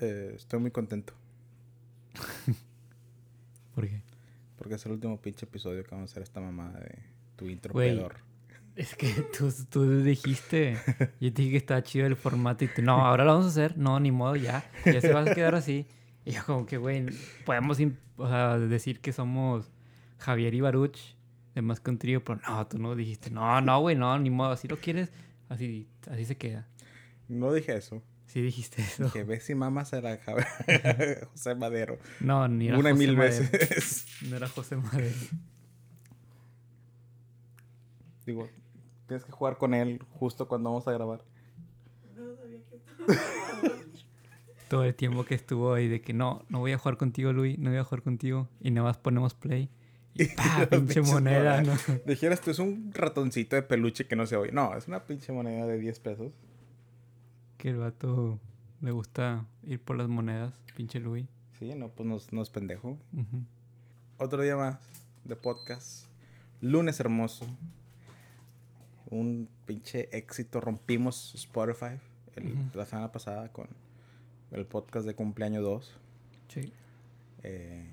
Eh, estoy muy contento. ¿Por qué? Porque es el último pinche episodio que vamos a hacer esta mamada de tu intro pedor. Es que tú, tú dijiste, yo te dije que estaba chido el formato y tú, no, ahora lo vamos a hacer, no, ni modo, ya, ya se va a quedar así. Y yo como que, güey, podemos im- o sea, decir que somos Javier y Baruch, de más que un trío, pero no, tú no dijiste, no, no, güey, no, ni modo, así lo quieres, así, así se queda. No dije eso. Sí dijiste eso. Dije, ves si mamas a la Javi- José Madero. No, ni era Una y José mil Madero. veces. No era José Madero. Digo, tienes que jugar con él justo cuando vamos a grabar. Todo el tiempo que estuvo ahí de que no, no voy a jugar contigo, Luis, no voy a jugar contigo. Y nada más ponemos play. Y pa, pinche moneda, ¿no? Dijeras tú, es un ratoncito de peluche que no se oye. No, es una pinche moneda de 10 pesos. Que el vato le gusta ir por las monedas, pinche Luis. Sí, no, pues no, es- no es pendejo. Otro día más de podcast. Lunes hermoso. Un pinche éxito. Rompimos Spotify el- la semana pasada con el podcast de cumpleaños 2. Sí. Eh,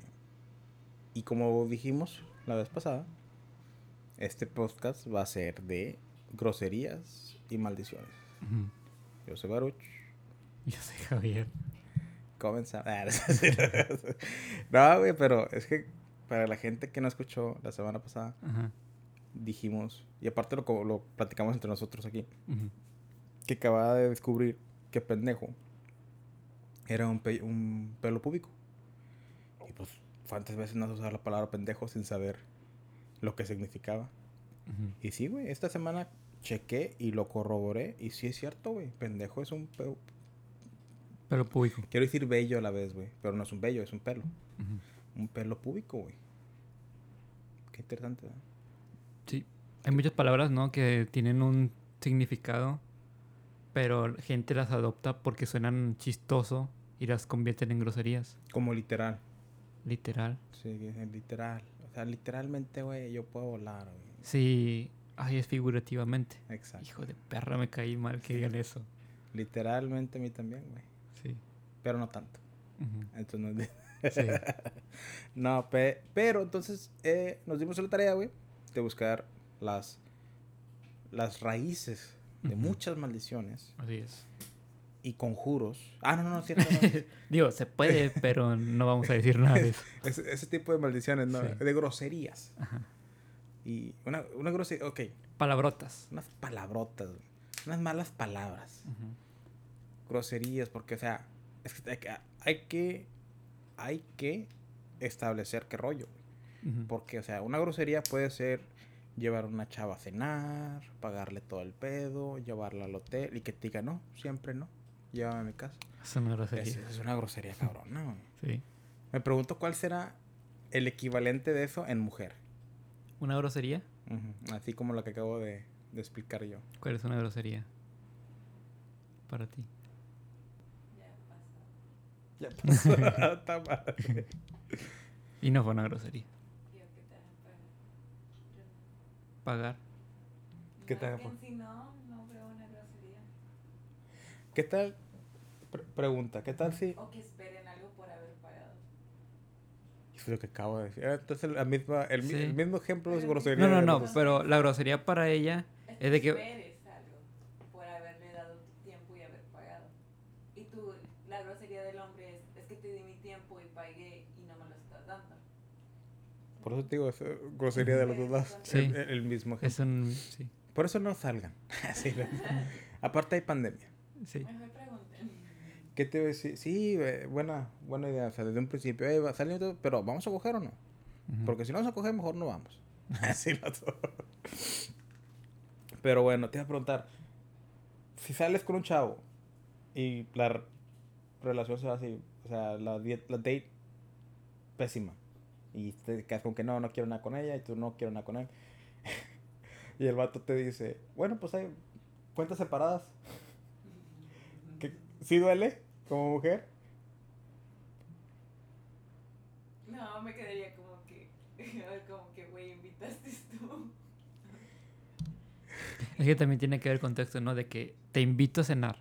y como dijimos la vez pasada, este podcast va a ser de groserías y maldiciones. Ujú. Yo soy Baruch. Yo soy Javier. Comenzamos. Ah, no, güey, pero es que para la gente que no escuchó la semana pasada, Ajá. dijimos, y aparte lo, lo platicamos entre nosotros aquí, que acababa de descubrir que pendejo era un, pe- un pelo púbico. Y pues, cuántas veces no has usado la palabra pendejo sin saber lo que significaba. Y sí, güey, esta semana chequé y lo corroboré. Y sí es cierto, güey. Pendejo es un pelo. Pero público. Quiero decir bello a la vez, güey. Pero no es un bello, es un pelo. Un pelo púbico, güey. Qué interesante, ¿verdad? Sí. Hay muchas palabras, ¿no? Que tienen un significado, pero gente las adopta porque suenan chistoso y las convierten en groserías. Como literal. Literal. Sí, literal. O sea, literalmente, güey, yo puedo volar, güey. Sí. Ay, es figurativamente. Exacto. Hijo de perra, me caí mal que digan eso. Literalmente a mí también, güey. Sí. Pero no tanto. Entonces no es Sí. no, pe- pero entonces eh, nos dimos la tarea, güey, de buscar las, las raíces de muchas maldiciones Así es. y conjuros. Ah, no, no, no, cierto, no. Digo, se puede, pero no vamos a decir nada de eso. Ese, ese tipo de maldiciones, ¿no? Sí. De groserías. Ajá. Y una, una grosería, ok, Palabrotas. unas palabrotas, güey, unas malas palabras. Groserías, porque, o sea, es que hay que, hay que, hay que establecer qué rollo. Porque, o sea, una grosería puede ser llevar a una chava a cenar, pagarle todo el pedo, llevarla al hotel y que te diga, no, siempre no, llévame a mi casa. Es una Es, grosería. es una grosería, cabrón, ¿no? Sí. Me pregunto cuál será el equivalente de eso en mujer. ¿Una grosería? Así como la que acabo de, de explicar yo. ¿Cuál es una grosería? Para ti. Ya pasó. Está madre. Y no fue una grosería. Pagar. ¿Qué No, tal, sí no, no veo una grosería. ¿Qué tal? Pre- pregunta, ¿qué tal si... O que esperen algo por haber pagado. Eso es lo que acabo de decir. Ah, Entonces, la misma, el, mi- Sí. el mismo ejemplo es grosería. No, no, no, los- pero la grosería para ella es de que... algo por haberle dado tu tiempo y haber pagado. Y tú, la grosería del hombre es, es que te di mi tiempo y pagué y no me lo estás dando. Por eso te digo, es eh, grosería de los dos lados. Sí. El, el mismo ejemplo. Es un... Sí. Por eso no salgan. Así Aparte hay pandemia. Sí. ¿Qué te voy a decir? Sí, eh, buena, buena idea. O sea, desde un principio, eh, va saliendo, pero ¿vamos a coger o no? Porque si no vamos a coger, mejor no vamos. Así lo Pero bueno, te iba a preguntar. Si sales con un chavo y la relación se va así, o sea, la date pésima. Y te quedas con que no, no quiero nada con ella y tú no quiero nada con él. y el vato te dice, bueno, pues hay cuentas separadas. ¿Que, ¿Sí duele como mujer? No, me quedaría como que, como que, güey, invitaste tú. Es que también tiene que ver el contexto, ¿no? De que te invito a cenar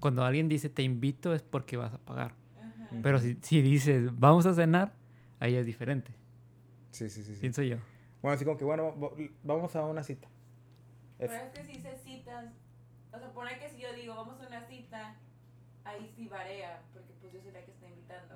cuando alguien dice te invito es porque vas a pagar. Ajá. Pero si, si dices vamos a cenar, ahí es diferente. Sí, sí, sí. sí. Pienso yo. Bueno, así como que, bueno, vamos a una cita. Es- Pero es que si se citas, o sea, pone que si yo digo vamos a una cita, ahí sí varía, porque pues yo soy la que está invitando.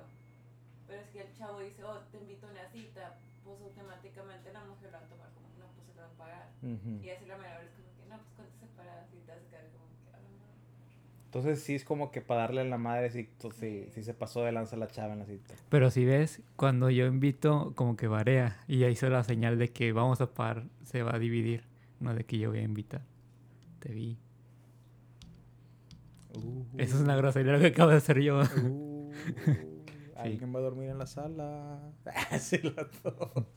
Pero si el chavo dice, oh, te invito a una cita, pues automáticamente la mujer lo va a tomar como, no, pues se lo va a pagar. Ujú. Y así la menor es como que, no, pues cuántas separadas y te vas a quedar como que, ah, no. Entonces sí es como que para darle a la madre si, to- si, si se pasó de lanza la chava en la cita. Pero si ves, cuando yo invito, como que varía. Y ahí hizo la señal de que vamos a pagar, se va a dividir. No de que yo voy a invitar. Te vi. Eso es una grosería lo que acabo de hacer yo. Uh, Alguien va a dormir en la sala. sí, lo todo.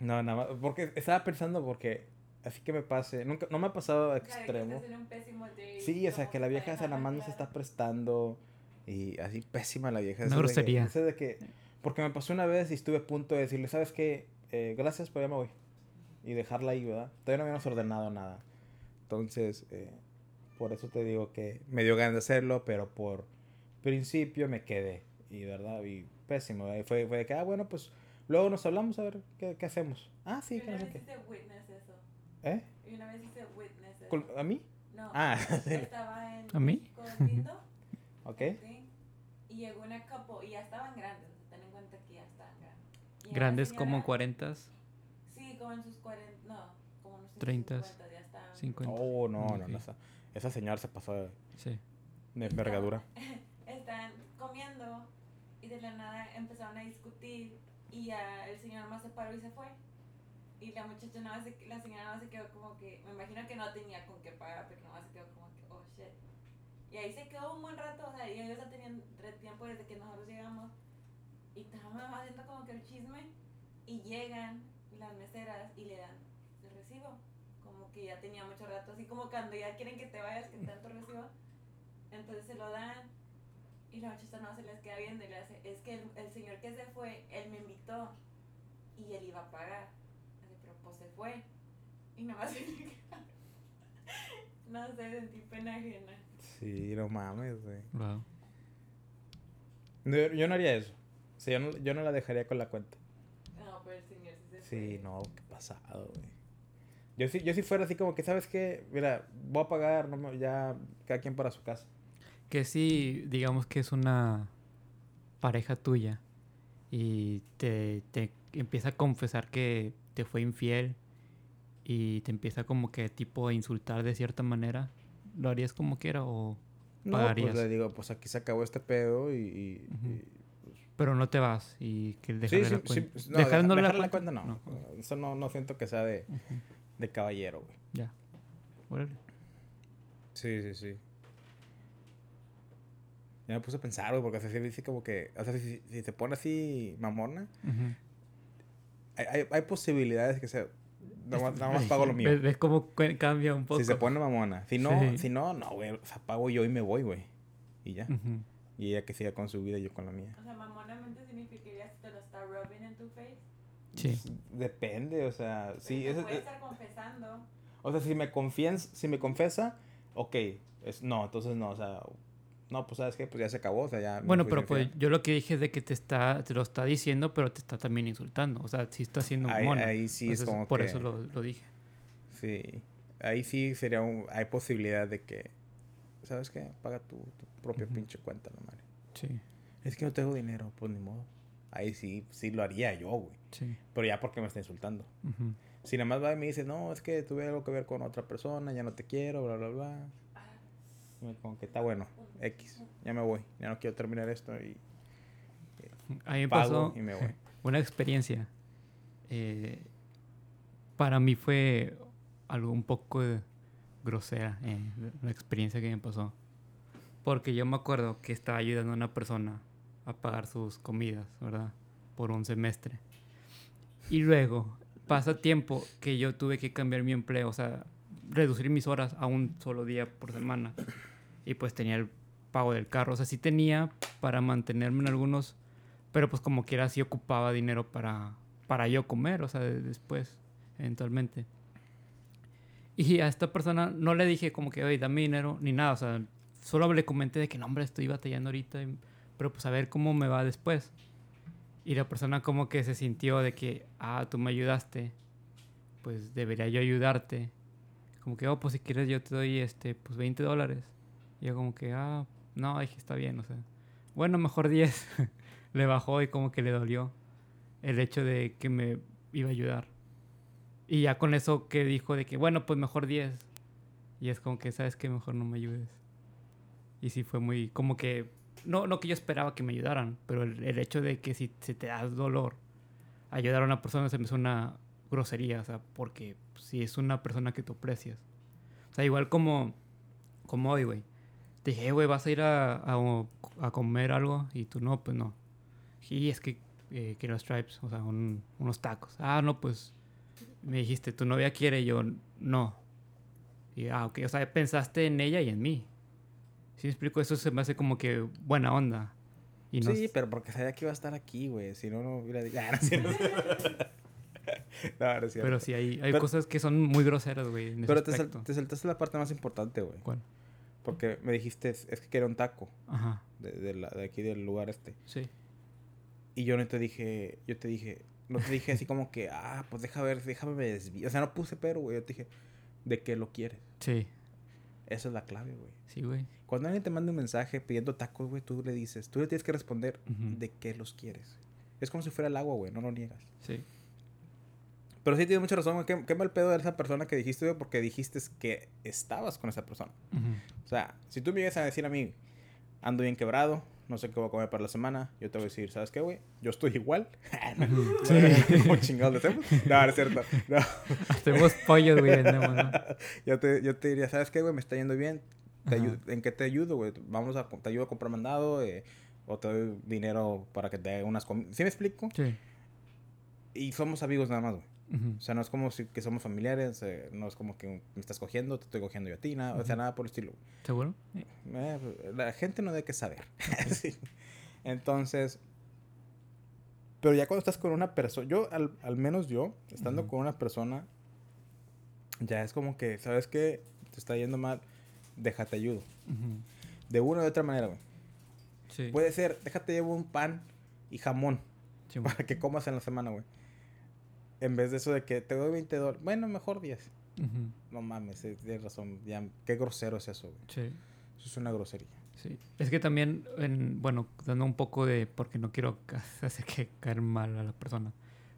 No, nada más. Porque estaba pensando porque así que me pase. Nunca, no me ha pasado a extremo. date, Sí, o sea, que la vieja se la mano se está prestando. Y así pésima la vieja. Una Eso de que- grosería. de que, porque me pasó una vez y estuve a punto de decirle, ¿sabes qué? Eh, gracias, pero ya me voy. Y dejarla ahí, ¿verdad? Todavía no habíamos ordenado nada. Entonces, eh, por eso te digo que me dio ganas de hacerlo, pero por principio me quedé. Y, ¿verdad? Y pésimo. Y fue, fue de que, ah, bueno, pues luego nos hablamos a ver qué, qué hacemos. Ah, sí, una no sé vez qué. hice witness eso. ¿Eh? Y una vez hice witness eso. ¿Col- ¿A mí? No. Ah, sí. Estaba en ¿A mí? Lindo, ¿Ok? Y llegó una couple y ya estaban grandes. Ten en cuenta que ya estaban grandes. Grandes como señora- 40, Sí, como en sus 40. No, como en sus 30s, 50 ya estaban. 50. Oh, no, no, Ok. no. Esa, señora se pasó de, Sí. de envergadura. Estaban comiendo y de la nada empezaron a discutir y ya el señor más se paró y se fue. Y la muchacha nada más se, la señora nada más se quedó como que, me imagino que no tenía con qué pagar, porque nada más se quedó como que, oh shit. Y ahí se quedó un buen rato, o sea, y ellos ya tenían tiempo desde que nosotros llegamos. Y estábamos haciendo como que el chisme y llegan las meseras y le dan el recibo. Que ya tenía mucho rato, así como cuando ya quieren que te vayas, que tu recibo. Entonces se lo dan y la muchacha no se les queda viendo y le hace, es que el, el señor que se fue, él me invitó y él iba a pagar. Así, pero pues se fue. Y nada más No sé, sentí pena ajena. Sí, no mames, güey. Wow. No, yo no haría eso. O sea, yo no, yo no la dejaría con la cuenta. No, pero el señor sí se fue. Sí, no, qué pasado, güey. Yo si, yo si fuera así como que, ¿sabes qué? Mira, voy a pagar, no me- ya cada quien para su casa. Que sí, digamos que es una pareja tuya y te, te empieza a confesar que te fue infiel y te empieza como que tipo a insultar de cierta manera, ¿lo harías como quiera o No, pagarías? pues le digo, pues aquí se acabó este pedo y... y- Ujú. y- Pero no te vas y que Sí, dejarle sí, la sí, cuenta. no, Dejándole dejar la cuenta no. No. Eso no, no siento que sea de, Ujú. De caballero, güey. Ya. Órale. Sí, sí, sí. Ya me puse a pensar, güey, porque así dice como que... O sea, si, si se pone así mamona, Ujú. hay, hay, hay posibilidades que sea... Nada más, nada más pago lo mío. ¿Ves, cómo cambia un poco? Si se pone mamona. Si no, Sí. si no, no, güey. O sea, pago yo y me voy, güey. Y ya. Ujú. Y ella que siga con su vida y yo con la mía. O sea, mamonamente significaría si te lo está rubbing. Sí. Depende, o sea, sí, Pero es, puede estar confesando. o sea, si me confies, si me confesa, ok, es, no, entonces no, o sea, no, pues sabes qué, pues ya se acabó, o sea, ya. Bueno, pero pues yo lo que dije es de que te está, te lo está diciendo, pero te está también insultando. O sea, sí está siendo ahí, mona. ahí sí es como por que, eso lo, lo dije. sí, ahí sí sería un, hay posibilidad de que, ¿sabes qué? Paga tu, tu propia Ujú. pinche cuenta, no madre. Sí, Es que no tengo dinero, pues ni modo. Ahí sí, sí lo haría yo, güey. sí. Pero ya porque me está insultando. Si nada más va y me dice, no, es que tuve algo que ver con otra persona, ya no te quiero, bla, bla, bla. Y me- Como que está bueno, X, ya me voy, ya no quiero terminar esto y A mí me pasó y me voy. una experiencia. eh, para mí fue algo un poco eh, grosera, eh, la experiencia que me pasó. Porque yo me acuerdo que estaba ayudando a una persona a pagar sus comidas, ¿verdad? Por un semestre. Y luego pasa tiempo que yo tuve que cambiar mi empleo, o sea, reducir mis horas a un solo día por semana. Y pues tenía el pago del carro, o sea, sí tenía para mantenerme en algunos, pero pues como quiera sí ocupaba dinero para, para yo comer, o sea, de- después, eventualmente. Y a esta persona no le dije como que, oye, dame dinero, ni nada. O sea, solo le comenté de que, no, hombre, estoy batallando ahorita, y- pero pues a ver cómo me va después. Y la persona como que se sintió de que, ah, tú me ayudaste, pues debería yo ayudarte. Como que, oh, pues si quieres yo te doy, este, pues 20 dólares. Y yo como que, ah, no, dije, está bien, o sea. Bueno, mejor 10. le bajó y como que le dolió el hecho de que me iba a ayudar. Y ya con eso que dijo de que, bueno, pues mejor 10. Y es como que, ¿sabes qué? Mejor no me ayudes. Y sí fue muy, como que, no, no que yo esperaba que me ayudaran, pero el, hecho de que si te da dolor, ayudar a una persona se me hizo una grosería, o sea, porque si es una persona que tú aprecias. O sea, igual como, como hoy, güey. Te dije, "Eh, güey, vas a ir a, a, comer algo y tú no, pues no. Y es que eh, quiero stripes, o sea, un- unos tacos. Ah, no, pues me dijiste, tu novia quiere, yo no. Y, ah, ok, o sea, pensaste en ella y en mí. ¿Sí me explico? Eso se me hace como que buena onda. Y no sí, es- pero porque sabía que iba a estar aquí, güey. Si no, no hubiera dicho. Ah, no, no, pero sí, hay, hay Pero- cosas que son muy groseras, güey. Pero te, sal- te saltaste la parte más importante, güey. ¿Cuál? Porque me dijiste, es que quería un taco Ajá, de, de, la- de aquí del lugar este. sí. Y yo no te dije, yo te dije, no te dije así como que, ah, pues deja ver, déjame me desvío. O sea, no puse pero, güey. Yo te dije, ¿de qué lo quieres? Sí, Esa es la clave, güey. sí, güey. Cuando alguien te manda un mensaje pidiendo tacos, güey, tú le dices, tú le tienes que responder Ujú. de qué los quieres. Es como si fuera el agua, güey, no lo niegas. Sí. Pero sí tienes mucha razón, güey. Qué, qué mal pedo de esa persona que dijiste, güey, porque dijiste que estabas con esa persona. Ujú. O sea, si tú me llegas a decir a mí, ando bien quebrado, no sé qué voy a comer para la semana, yo te voy a decir, ¿sabes qué, güey? Yo estoy igual. ¿Cómo chingados le hacemos? No, no es cierto. No. Hacemos pollos, güey, vendemos, ¿no? Yo, te, yo te diría, ¿sabes qué, güey? Me está yendo bien. Te Ajá. ayu- ¿En qué te ayudo, güey? Vamos a, te ayudo a comprar mandado eh, o te doy dinero para que te haga unas comidas. ¿Sí me explico? Sí. Y somos amigos nada más, güey. O sea, no es como si, que somos familiares, eh, no es como que me estás cogiendo, te estoy cogiendo yo a ti, nada, o sea, nada por el estilo. ¿Seguro? Eh, la gente no debe que saber. Sí. Entonces, pero ya cuando estás con una persona, yo, al, al menos yo, estando con una persona, ya es como que, ¿sabes qué? Te está yendo mal, déjate ayudo. De una u otra manera, güey. Sí. Puede ser, déjate llevo un pan y jamón Sí, para que comas en la semana, güey. En vez de eso de que te doy 20 dólares, bueno, mejor 10. Ujú. No mames, tienes razón. Ya, qué grosero es eso, güey. Sí. Eso es una grosería. Sí. Es que también, en, bueno, dando un poco de, porque no quiero hacer que caer mal a la persona,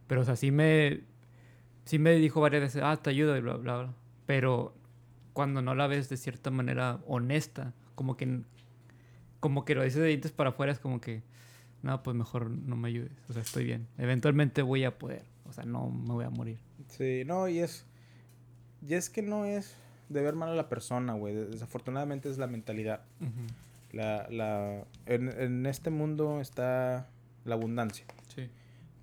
pero o sea, sí me, sí me dijo varias veces, ah, te ayudo y bla, bla, bla. Pero cuando no la ves de cierta manera honesta, como que, como que lo dices de dientes para afuera, es como que, no, pues mejor no me ayudes, o sea, estoy bien. Eventualmente voy a poder, o sea, no me voy a morir. Sí, no, y es. Y es que no es de ver mal a la persona, güey. Desafortunadamente es la mentalidad. La, la, en, en este mundo está la abundancia. Sí.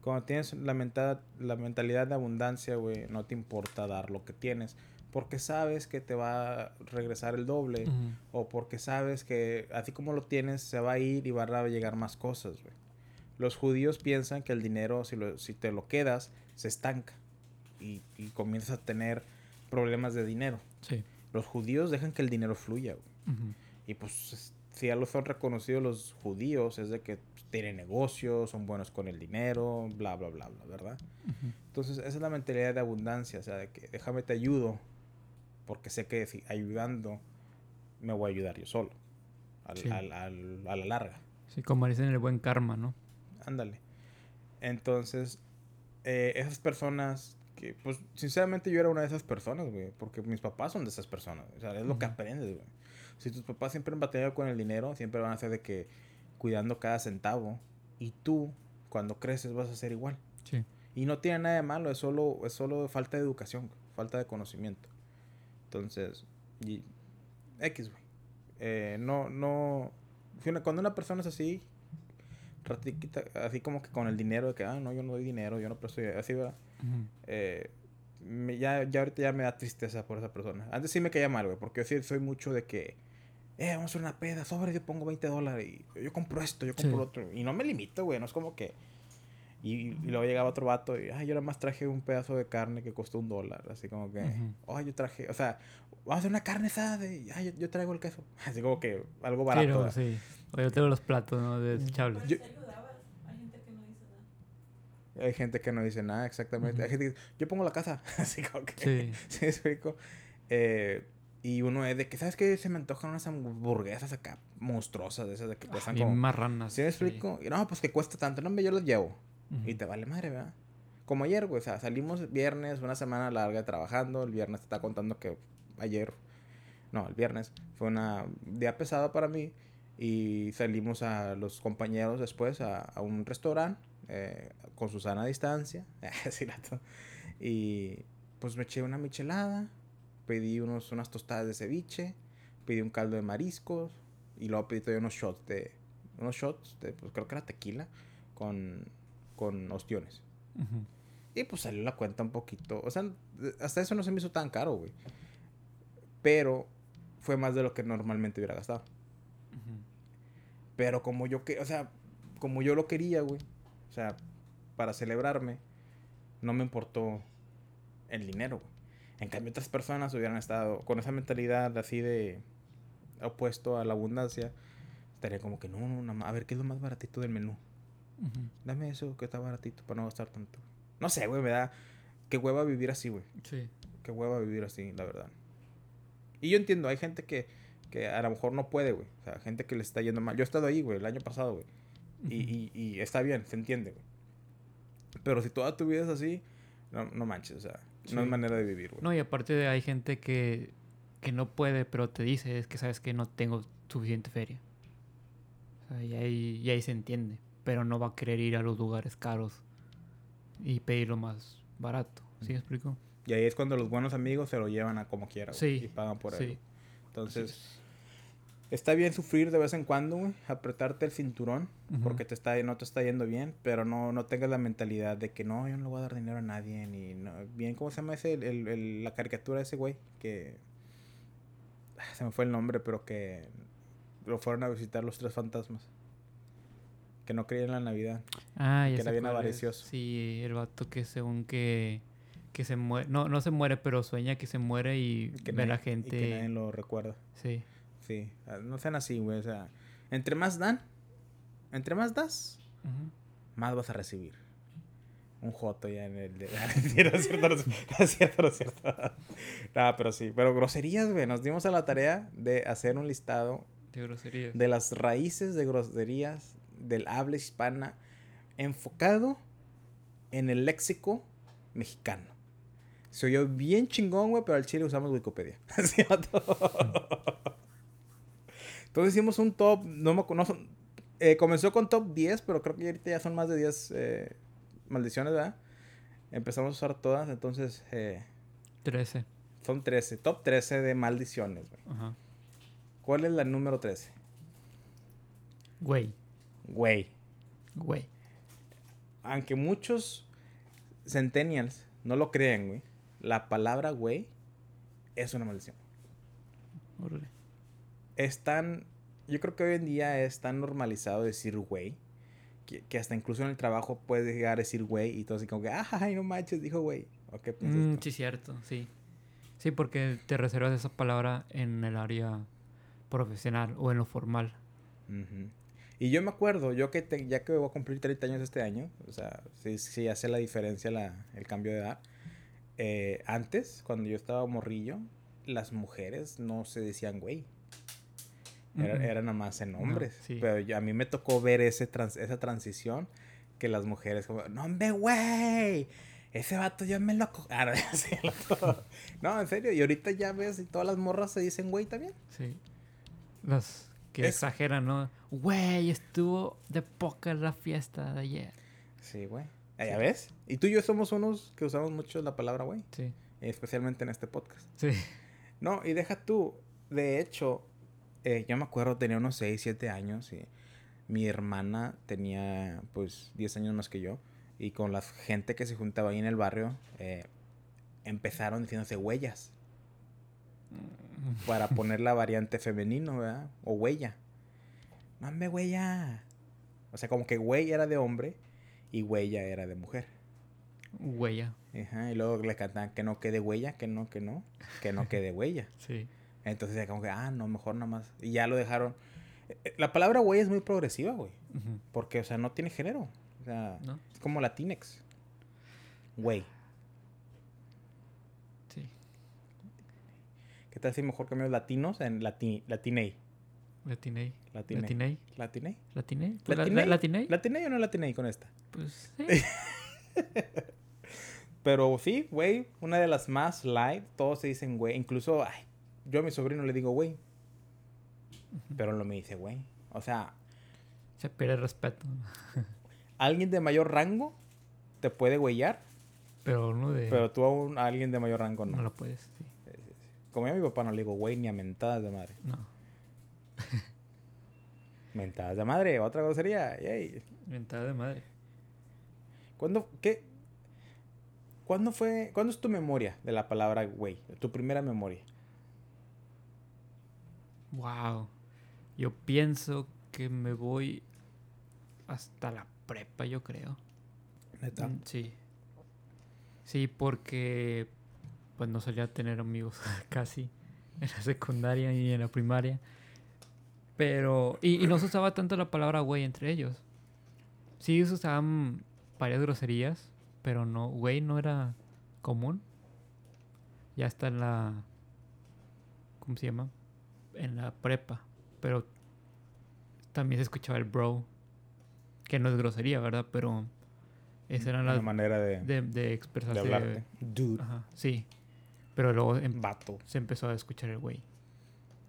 Cuando tienes la, menta- la mentalidad de abundancia, güey, no te importa dar lo que tienes. Porque sabes que te va a regresar el doble. O porque sabes que así como lo tienes, se va a ir y van a llegar más cosas, güey. Los judíos piensan que el dinero, si, lo- si te lo quedas, se estanca. Y, y comienzas a tener problemas de dinero. Sí. Los judíos dejan que el dinero fluya. Y pues es- si ya lo son reconocidos los judíos, es de que pues, tienen negocios, son buenos con el dinero, bla, bla, bla, bla, ¿verdad? Entonces esa es la mentalidad de abundancia, o sea, de que déjame te ayudo, porque sé que si ayudando me voy a ayudar yo solo, al- Sí. al- al- a la larga. Sí, como dicen el buen karma, ¿no? Ándale. Entonces, eh, esas personas que, pues, sinceramente yo era una de esas personas, güey, porque mis papás son de esas personas, o sea, es lo que aprendes, güey. Si tus papás siempre han batallado con el dinero, siempre van a ser de que cuidando cada centavo, y tú, cuando creces, vas a ser igual. Sí. Y no tiene nada de malo, es solo, es solo falta de educación, falta de conocimiento. Entonces, y, X, güey. Eh, no, no. Cuando una persona es así, ratiquita, así como que con el dinero, de que, ah, no, yo no doy dinero, yo no presto, así, ¿verdad? Eh, me- ya, ya ahorita ya me da tristeza por esa persona. Antes sí me caía mal, güey, porque yo sí soy mucho de que, eh, vamos a hacer una peda, sobre, yo pongo 20 dólares y yo compro esto, yo compro Sí. otro. Y no me limito, güey, no es como que... Y, y luego llegaba otro vato y, ay, yo nada más traje un pedazo de carne que costó un dólar. Así como que, oh, yo traje, o sea, vamos a hacer una carne asada y, ay, yo, yo traigo el queso. Así como que algo barato. Pero, sí. O yo tengo los platos, ¿no? Desechables. Pero Yo- te ayudabas. Hay gente que no dice nada. Hay gente que no dice nada, exactamente. Ujú. Hay gente que dice, yo pongo la casa. Así como que, Sí. ¿sí explico? Eh, y uno es de que, ¿sabes qué? Se me antojan unas hamburguesas acá monstruosas, de esas de que cuestan Bien como... marranas. ¿Sí me explico? Y no, pues que cuesta tanto. No, hombre, yo las llevo. Ujú. Y te vale madre, ¿verdad? Como ayer, güey. O sea, salimos viernes, una semana larga trabajando. El viernes te está contando que ayer, no, el viernes fue un día pesado para mí. Y salimos a los compañeros después a, a un restaurante eh, con Susana a distancia. Así la to- y pues me eché una michelada. Pedí unos, unas tostadas de ceviche. Pedí un caldo de mariscos. Y luego pedí todavía unos shots de. Unos shots de, pues creo que era tequila. Con, con ostiones. Y pues salió la cuenta un poquito. O sea, hasta eso no se me hizo tan caro, güey. Pero fue más de lo que normalmente hubiera gastado. Pero como yo que, o sea, como yo lo quería, güey. O sea, para celebrarme, no me importó el dinero, güey. En cambio, otras personas hubieran estado con esa mentalidad así de opuesto a la abundancia. Estaría como que no, no, nada más, a ver qué es lo más baratito del menú. Dame eso que está baratito para no gastar tanto. No sé, güey, me da. Qué hueva vivir así, güey. Sí. Qué hueva vivir así, la verdad. Y yo entiendo, hay gente que, que a lo mejor no puede, güey. O sea, gente que le está yendo mal. Yo he estado ahí, güey, el año pasado, güey. Y, y, y está bien, se entiende, güey. Pero si toda tu vida es así, no, no manches, o sea, no es Sí. manera de vivir, güey. No, y aparte de hay gente que, que no puede, pero te dice, es que sabes que no tengo suficiente feria. O sea, y ahí, y ahí se entiende. Pero no va a querer ir a los lugares caros y pedir lo más barato. ¿Sí me explico? Y ahí es cuando los buenos amigos se lo llevan a como quiera, Sí, Y pagan por sí. él. Entonces, está bien sufrir de vez en cuando, güey. Apretarte el cinturón. Porque te está, no te está yendo bien, pero no, no tengas la mentalidad de que no, yo no le voy a dar dinero a nadie, ni no, bien, ¿cómo se llama ese, el, el- el- la caricatura de ese güey? Que ah, se me fue el nombre, pero que lo fueron a visitar los tres fantasmas, que no creían en la Navidad. Ah, ya Que era bien avaricioso. Sí, el vato que según que, que se muere, no, no se muere, pero sueña que se muere y Que ve a la y que gente. nadie lo recuerda. Sí. Sí, ah, no sean así, güey, o sea, entre más dan, entre más das, más vas a recibir. Un joto ya en el... de- no es cierto, no es cierto, no es cierto. No, pero sí. Pero groserías, güey. Nos dimos a la tarea de hacer un listado De groserías. de las raíces de groserías del habla hispana enfocado en el léxico mexicano. Se oyó bien chingón, güey, pero al chile usamos Wikipedia. Entonces hicimos un top, no me conozco. comenzó con top 10, pero creo que ahorita ya son más de 10 eh, maldiciones, ¿verdad? Empezamos a usar todas, entonces eh, 13. son 13. Top 13 de maldiciones, güey. Ajá. ¿Cuál es la número 13? Güey. Güey. Güey. aunque muchos centennials no lo crean, güey, la palabra güey es una maldición. Órale. Es tan, yo creo que hoy en día es tan normalizado decir güey, que, que hasta incluso en el trabajo puedes llegar a decir güey y todo así como que, ay, no manches, dijo güey. ¿O qué Mm, sí, cierto, sí. Sí, porque te reservas esa palabra en el área profesional o en lo formal. Ujú. Y yo me acuerdo, yo que te- ya que voy a cumplir 30 años este año, o sea, sí, sí hace la diferencia la, el cambio de edad. Eh, antes, cuando yo estaba morrillo, las mujeres no se decían güey. Era, mm. era nada más en hombres. sí. Pero yo- a mí me tocó ver ese trans- esa transición que las mujeres como, no hombre, güey, ese vato ya me lo... co-". Ah, no, en serio, y ahorita ya ves y todas las morras se dicen güey también. Sí. Las que Es- exageran, ¿no? Güey, estuvo de poca la fiesta de ayer. Sí, güey. ¿Ya ves? Y tú y yo somos unos que usamos mucho la palabra güey, Sí. especialmente en este podcast. Sí. No, y deja tú. De hecho, eh, yo me acuerdo, tenía unos 6, 7 años y mi hermana tenía pues 10 años más que yo. Y con la gente que se juntaba ahí en el barrio, eh, empezaron diciéndose huellas para poner la variante femenino, ¿verdad? O huella. Mame huella. O sea, como que güey era de hombre Y huella era de mujer. Huella. Ajá, y luego le cantaban que no quede huella, que no, que no, que no quede huella. Sí. Entonces como que, ah, no, mejor nada más. Y ya lo dejaron. Eh, La palabra huella es muy progresiva, güey. Porque, o sea, no tiene género. O sea, ¿No? es como Latinex. Güey. Sí. ¿Qué tal si mejor cambiamos latinos en lati latinei? Latinei. Latinei. Latinei. ¿Latinei? Latinei. La- la- ¿Latinei? Latinei. ¿Latinei o no latinei con esta? Pues sí. Pero sí, güey, una de las más light, todos se dicen güey. Incluso, ay, yo a mi sobrino le digo güey. Pero no me dice güey. O sea, Se pierde el respeto. alguien de mayor rango te puede güeyar, Pero uno de. pero tú a, un- a alguien de mayor rango no. no lo puedes. Sí. Como yo a mi papá no le digo güey ni a mentadas de madre. No. Mentadas de madre, otra grosería. yay. Mentada de madre. ¿Cuándo, qué? ¿Cuándo fue, cuándo es tu memoria de la palabra güey? Tu primera memoria. Wow. Yo pienso que me voy hasta la prepa, yo creo. ¿Neta? Mm, Sí. Sí, porque pues no solía tener amigos casi en la secundaria y en la primaria. Pero, y, y no se usaba tanto la palabra güey entre ellos. Sí se usaban varias groserías, pero no, güey no era común. Ya está en la, ¿cómo se llama? En la prepa. Pero también se escuchaba el bro, que no es grosería, ¿verdad? Pero esa era la manera de, de, de expresarse. de hablarte. Dude. Ajá, sí. Pero luego em- se empezó a escuchar el güey.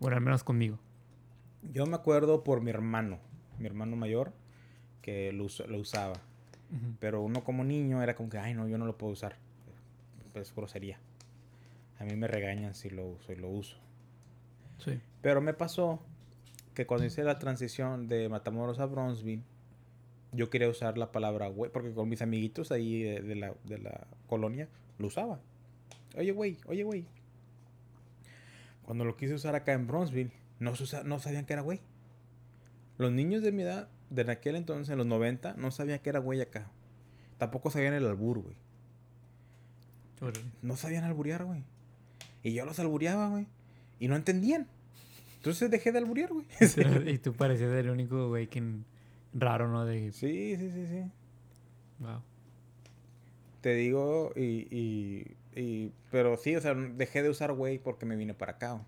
Bueno, al menos conmigo. Yo me acuerdo por mi hermano, mi hermano mayor, que lo, lo usaba. Pero uno como niño era como que, ay, no, yo no lo puedo usar. Es grosería. A mí me regañan si lo uso y lo uso. Sí. Pero me pasó que cuando hice la transición de Matamoros a Bronzeville, yo quería usar la palabra güey, porque con mis amiguitos ahí de, de la, de la colonia lo usaba. Oye, güey, oye, güey. Cuando lo quise usar acá en Bronzeville, no, no sabían que era güey. Los niños de mi edad, de aquel entonces, en los 90, no sabían que era güey acá. Tampoco sabían el albur, güey. No sabían alburear, güey. Y yo los albureaba, güey. Y no entendían. Entonces dejé de alburear, güey. y tú parecías el único güey que raro, ¿no? De Sí, sí, sí, sí. wow. Te digo, y, y, y- Pero sí, o sea, dejé de usar güey porque me vine para acá. güey.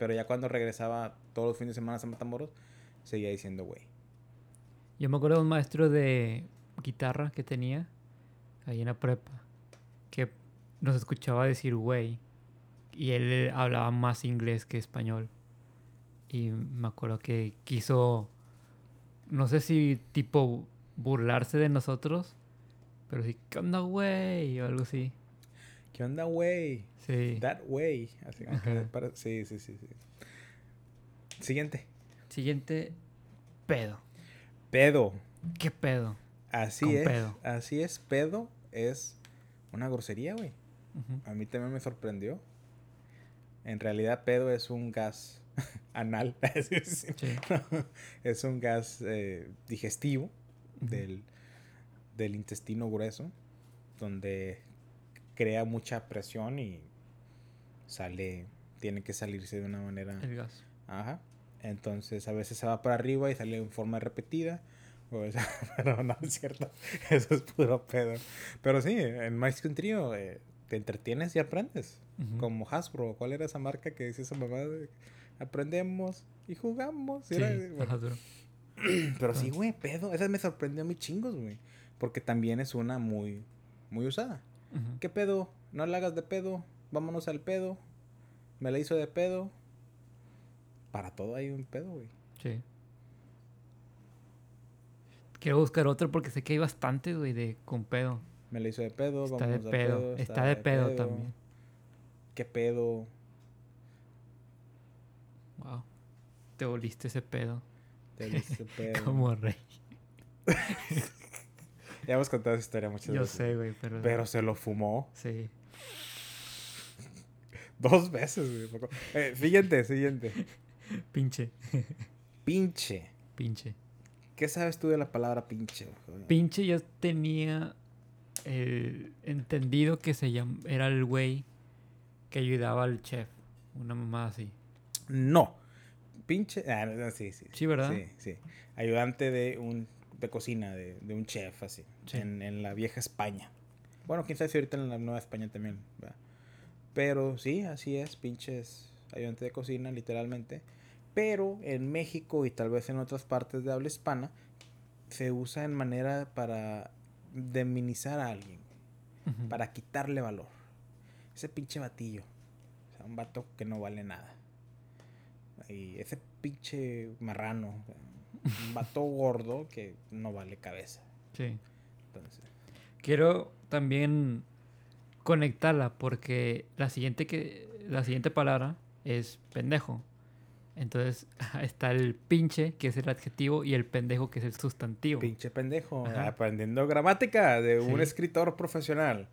Pero ya cuando regresaba todos los fines de semana a Matamoros, seguía diciendo güey. Yo me acuerdo de un maestro de guitarra que tenía ahí en la prepa que nos escuchaba decir güey y él hablaba más inglés que español. Y me acuerdo que quiso, no sé si tipo burlarse de nosotros, pero sí, ¿qué onda, güey? O algo así. ¿Qué onda, güey? Sí. That way. Así, para- Sí, sí, sí, sí. Siguiente. Siguiente, pedo. Pedo. ¿Qué pedo? Así Con es. pedo. Así es. Pedo es una grosería, güey. A mí también me sorprendió. En realidad, pedo es un gas anal. Sí, es un gas eh, digestivo del, del intestino grueso, donde crea mucha presión y sale, tiene que salirse de una manera. El gas. Ajá. Entonces a veces se va para arriba y sale en forma repetida. Pero no es cierto. Eso es puro pedo. Pero sí, en Max Trio eh, te entretienes y aprendes. Como Hasbro. ¿Cuál era esa marca que decía esa mamá? de aprendemos y jugamos? Sí, Era- bueno, pero sí, güey, pedo. Esa me sorprendió a chingos, güey. Porque también es una muy, muy usada. ¿Qué pedo? No la hagas de pedo. Vámonos al pedo. Me la hizo de pedo. Para todo hay un pedo, güey. Sí. Quiero buscar otro porque sé que hay bastantes, güey, de con pedo. Me la hizo de pedo. Está de al pedo. Está de pedo también. ¿Qué pedo? Wow. Te voliste ese pedo. Te hice pedo. Como rey. Ya hemos contado esa historia muchas Yo veces. sé, güey, pero... Pero se lo fumó Sí. dos veces, güey. Eh, siguiente, siguiente. Pinche. Pinche. Pinche. ¿Qué sabes tú de la palabra pinche? Pinche yo tenía eh, entendido que se llam- era el güey que ayudaba al chef. Una mamá así. No. Pinche. Ah, no, sí, sí. Sí, ¿verdad? Sí, sí. Ayudante de un de cocina, de, de un chef, así. Sí. En, en la vieja España. Bueno, quién sabe si ahorita en la nueva España también. ¿verdad? Pero sí, así es. Pinches ayudante de cocina, literalmente. Pero en México y tal vez en otras partes de habla hispana, se usa en manera para deminizar a alguien. Para quitarle valor. Ese pinche batillo. O sea, un vato que no vale nada. Y ese pinche marrano. Un vato gordo que no vale cabeza. Sí. Quiero también conectarla porque la siguiente que la siguiente palabra es pendejo. Entonces está el pinche, que es el adjetivo, y el pendejo, que es el sustantivo. pinche pendejo. Ajá. Aprendiendo gramática de un escritor profesional.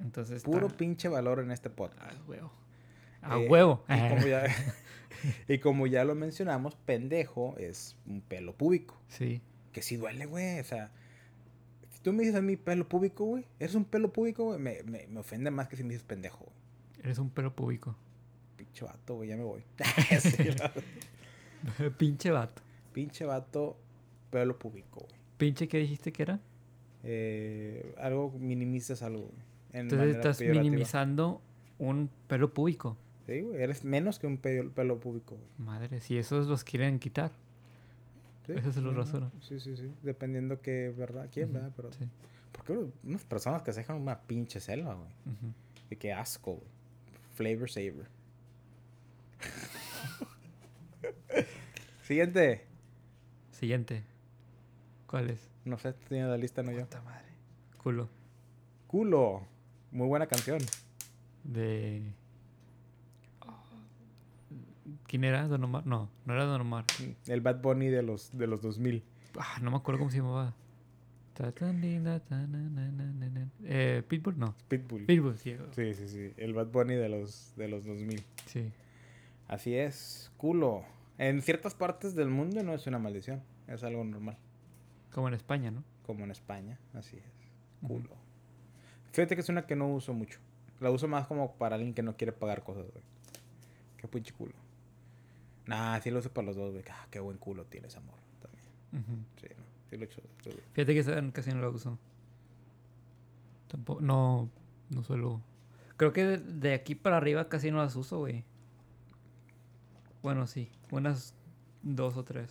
Entonces Puro está- pinche valor en este podcast. A huevo. A Eh, huevo. Y como, ya, y como ya lo mencionamos, pendejo es un pelo púbico. Sí. Que sí duele, güey. O sea, tú me dices a mí pelo púbico, güey, eres un pelo púbico, güey, me, me, me ofende más que si me dices pendejo, güey. Eres un pelo público. Pinche vato, güey, ya me voy. Sí, pinche vato. Pinche vato, pelo púbico, güey. Pinche, ¿qué dijiste que era? Eh, algo, minimizas algo, en Entonces estás peyorativa. minimizando un pelo público. Sí, güey, eres menos que un pelo, pelo púbico, güey. Madre, si esos los quieren quitar. Sí, Eso se lo sí, rasura. Sí, sí, sí. Dependiendo que, ¿verdad? ¿Quién, verdad? Pero, sí. ¿por qué unas personas que se dejan una pinche selva, güey? Ujú. Y qué asco, güey. Flavor saver. Siguiente. Siguiente. ¿Cuál es? No sé, tiene la lista, no yo. Puta madre. Culo. Culo. Muy buena canción. De. ¿Quién era? ¿Don Omar? No, no era Don Omar. El Bad Bunny de los, de los 2000. Ah, no me acuerdo cómo se llamaba. Eh, Pitbull, no. Pitbull. Pitbull, sí. Sí, sí, sí. El Bad Bunny de los, de los 2000. Sí. Así es. Culo. En ciertas partes del mundo no es una maldición. Es algo normal. Como en España, ¿no? Como en España. Así es. Culo. Fíjate que es una que no uso mucho. La uso más como para alguien que no quiere pagar cosas, güey. Qué pinche culo. Nah, sí lo uso para los dos, güey. Ah, qué buen culo tienes, amor. También. Sí, no. Sí lo he hecho. lo. Fíjate que esa casi no la uso. Tampoco, no, no suelo. Creo que de, de aquí para arriba casi no las uso, güey. Bueno, sí, unas dos o tres.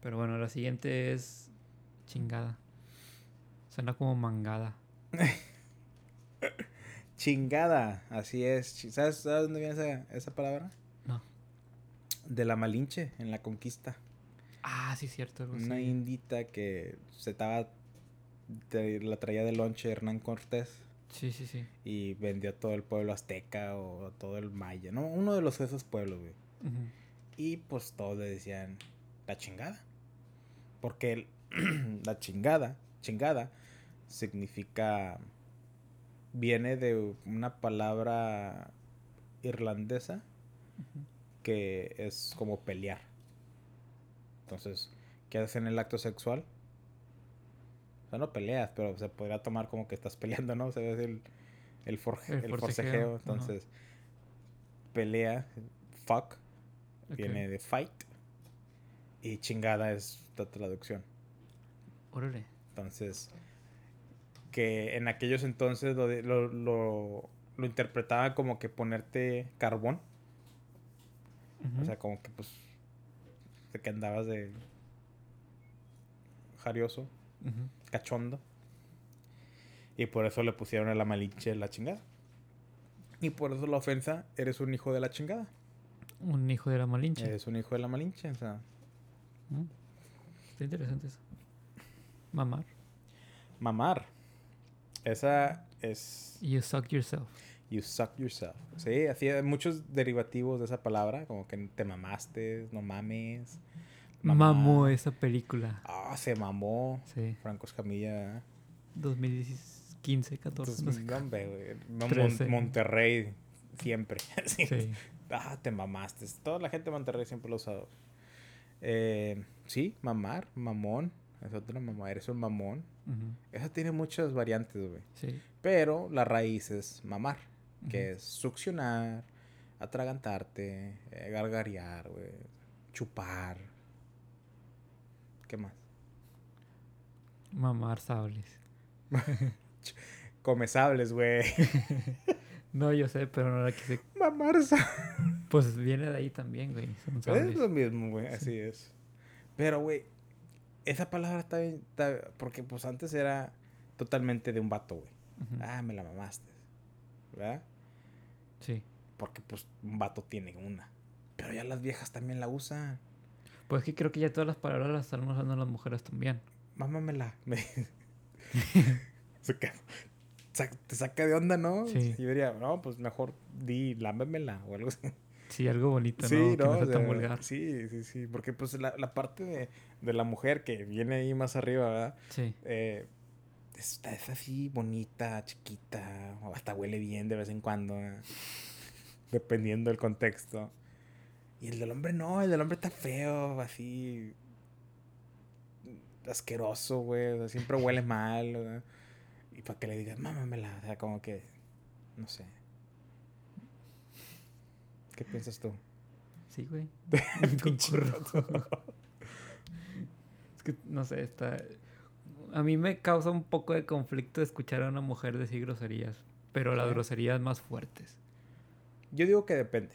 Pero bueno, la siguiente es chingada. Suena como mangada. Chingada. Así es. ¿Sabes, sabes dónde viene esa, esa palabra? De la Malinche, en la conquista. Ah, sí, cierto. Una indita que se estaba. la traía de lonche Hernán Cortés. Sí, sí, sí. y vendió a todo el pueblo azteca o a todo el maya, ¿no? Uno de los esos pueblos, güey. Y pues todos le decían la chingada. Porque el- la chingada, chingada, significa. viene de una palabra irlandesa. Que es como pelear. Entonces, ¿qué haces en el acto sexual? O sea, no peleas, pero se podría tomar como que estás peleando, ¿no? O sea, es el, el, forje- El el forcejeo. Entonces, pelea, fuck, viene de fight. Y chingada es la traducción. Órale. Entonces, que en aquellos entonces lo, lo, lo, lo interpretaban como que ponerte carbón. O sea, como que pues. De que andabas de. Jarioso, cachondo. Y por eso le pusieron a la malinche la chingada. Y por eso la ofensa, eres un hijo de la chingada. Un hijo de la malinche. Eres un hijo de la malinche. O sea, Mm. Está interesante eso. Mamar. mamar. Esa es. You suck yourself. You suck yourself. Sí, hay muchos derivativos de esa palabra. Como que te mamaste, no mames. mamá. Mamó esa película. Ah, se mamó. Sí. Franco Escamilla. ¿verdad? 2015, 14, no sé. Entonces, Mon- Trece. Monterrey siempre. Sí. Sí. Ah, te mamaste. Toda la gente de Monterrey siempre lo ha usado. Eh, sí, mamar, mamón. Es otra mamá, eres un mamón. Ujú. Esa tiene muchas variantes, güey. Sí. Pero la raíz es mamar, que es succionar, atragantarte, eh, gargarear, güey, chupar. ¿Qué más? Mamar sables. Comesables, güey. No, yo sé, pero no la quise. Mamar sa- Pues viene de ahí también, güey. Es sables. lo mismo, güey, así es. Pero, güey, esa palabra está bien, está- porque pues antes era totalmente de un vato, güey. Ah, me la mamaste. ¿Verdad? Sí. Porque pues un vato tiene una. Pero ya las viejas también la usan. Pues es que creo que ya todas las palabras las están usando las mujeres también. Mámamela. Te saca de onda, ¿no? Sí. Yo diría, no, pues mejor di lámbemela o algo así. Sí, algo bonito, ¿no? Sí, que ¿no? no sea tan vulgar. Sí, sí, sí. Porque pues la, la parte de, de la mujer que viene ahí más arriba, ¿verdad? Sí. Eh, es, es así bonita, chiquita, o hasta huele bien de vez en cuando, ¿verdad? dependiendo del contexto. Y el del hombre no, el del hombre está feo, así asqueroso, güey, o sea, siempre huele mal, ¿verdad? Y para que le digas, mámamela, o sea, como que, no sé. ¿Qué piensas tú? Sí, güey. Es que, no sé, está... A mí me causa un poco de conflicto escuchar a una mujer decir groserías. Pero las Sí. groserías más fuertes. Yo digo que depende.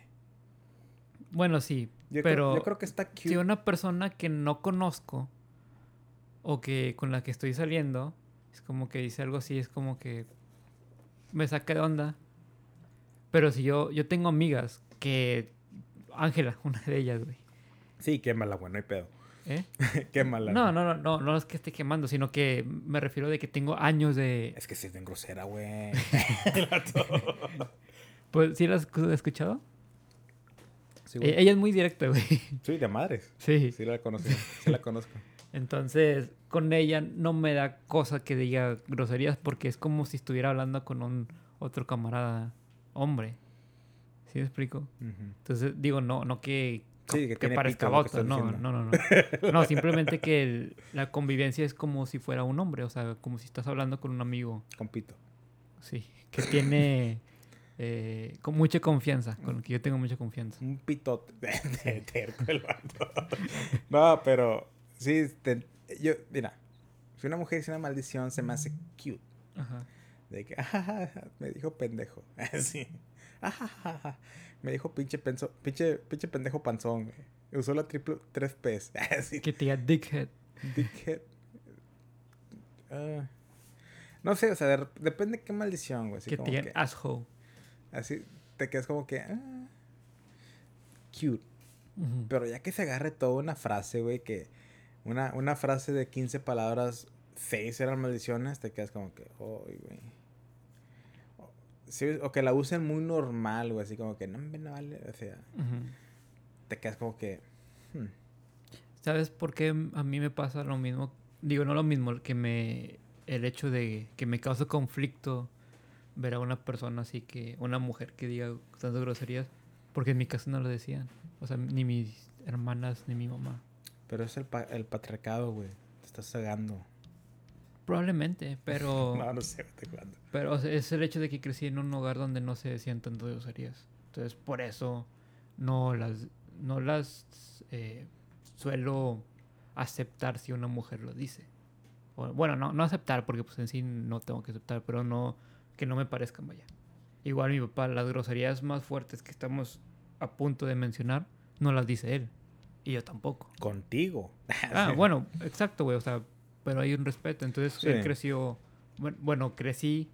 Bueno, sí. Yo, pero creo, yo creo que está cute. si una persona que no conozco o que con la que estoy saliendo es como que dice algo así, es como que me saca de onda. Pero si yo, yo tengo amigas que... Ángela, una de ellas, güey. Sí, quémala, güey, no hay pedo. ¿Eh? quémala. No, no, no, no, no es que esté quemando, sino que me refiero de que tengo años de... Es que sí es bien grosera, güey. Pues, ¿sí la has escu- escuchado? Sí, güey. ella es muy directa, güey. Sí, de madres. Sí. Sí la conozco. Sí la conozco. Entonces, con ella no me da cosa que diga groserías porque es como si estuviera hablando con un otro camarada hombre. ¿Sí me explico? Entonces, digo, no, no que, Sí, que parezca pito que estás no, no, no, no. No, simplemente que el- la convivencia es como si fuera un hombre, o sea, como si estás hablando con un amigo, Con pito. sí, que tiene eh, con mucha confianza, con el que yo tengo mucha confianza. Un pitote. De terco el vato. No, pero sí, te- yo, mira, si una mujer dice una maldición se me hace cute. Ajá. De que, "Ajajaja, me dijo pendejo. Así. "Ajajaja, me dijo pinche, penso, pinche, pinche pendejo panzón. güey. Usó la triple 3 P's. Así. Que te diga dickhead. Dickhead. Ah. no sé, o sea, de- depende qué maldición, güey. Así que te diga asshole. Así te quedas como que. ah, cute. Pero ya que se agarre toda una frase, güey, que. Una, una frase de 15 palabras, 6 eran maldiciones, te quedas como que. Ay, güey. Sí, o que la usen muy normal, güey, así como que no me no vale. O sea, Ujú. te quedas como que. hmm, ¿Sabes por qué a mí me pasa lo mismo? Digo, no lo mismo, que me... El hecho de que me causa conflicto ver a una persona así que... Una mujer que diga tantas groserías. Porque en mi casa no lo decían. O sea, ni mis hermanas ni mi mamá. Pero es el, pa- el patriarcado, güey. Te estás cegando. Probablemente, pero... No, no sé. Pero es el hecho de que crecí en un hogar donde no se decían tantas groserías. Entonces, por eso no las, no las eh, suelo aceptar si una mujer lo dice. O, bueno, no, no aceptar, porque pues en sí no tengo que aceptar, pero no que no me parezcan, vaya. Igual mi papá, las groserías más fuertes que estamos a punto de mencionar, no las dice él. Y yo tampoco. Contigo. Ah, bueno, exacto, güey. O sea, pero hay un respeto. Entonces Sí. él creció. Bueno, bueno, crecí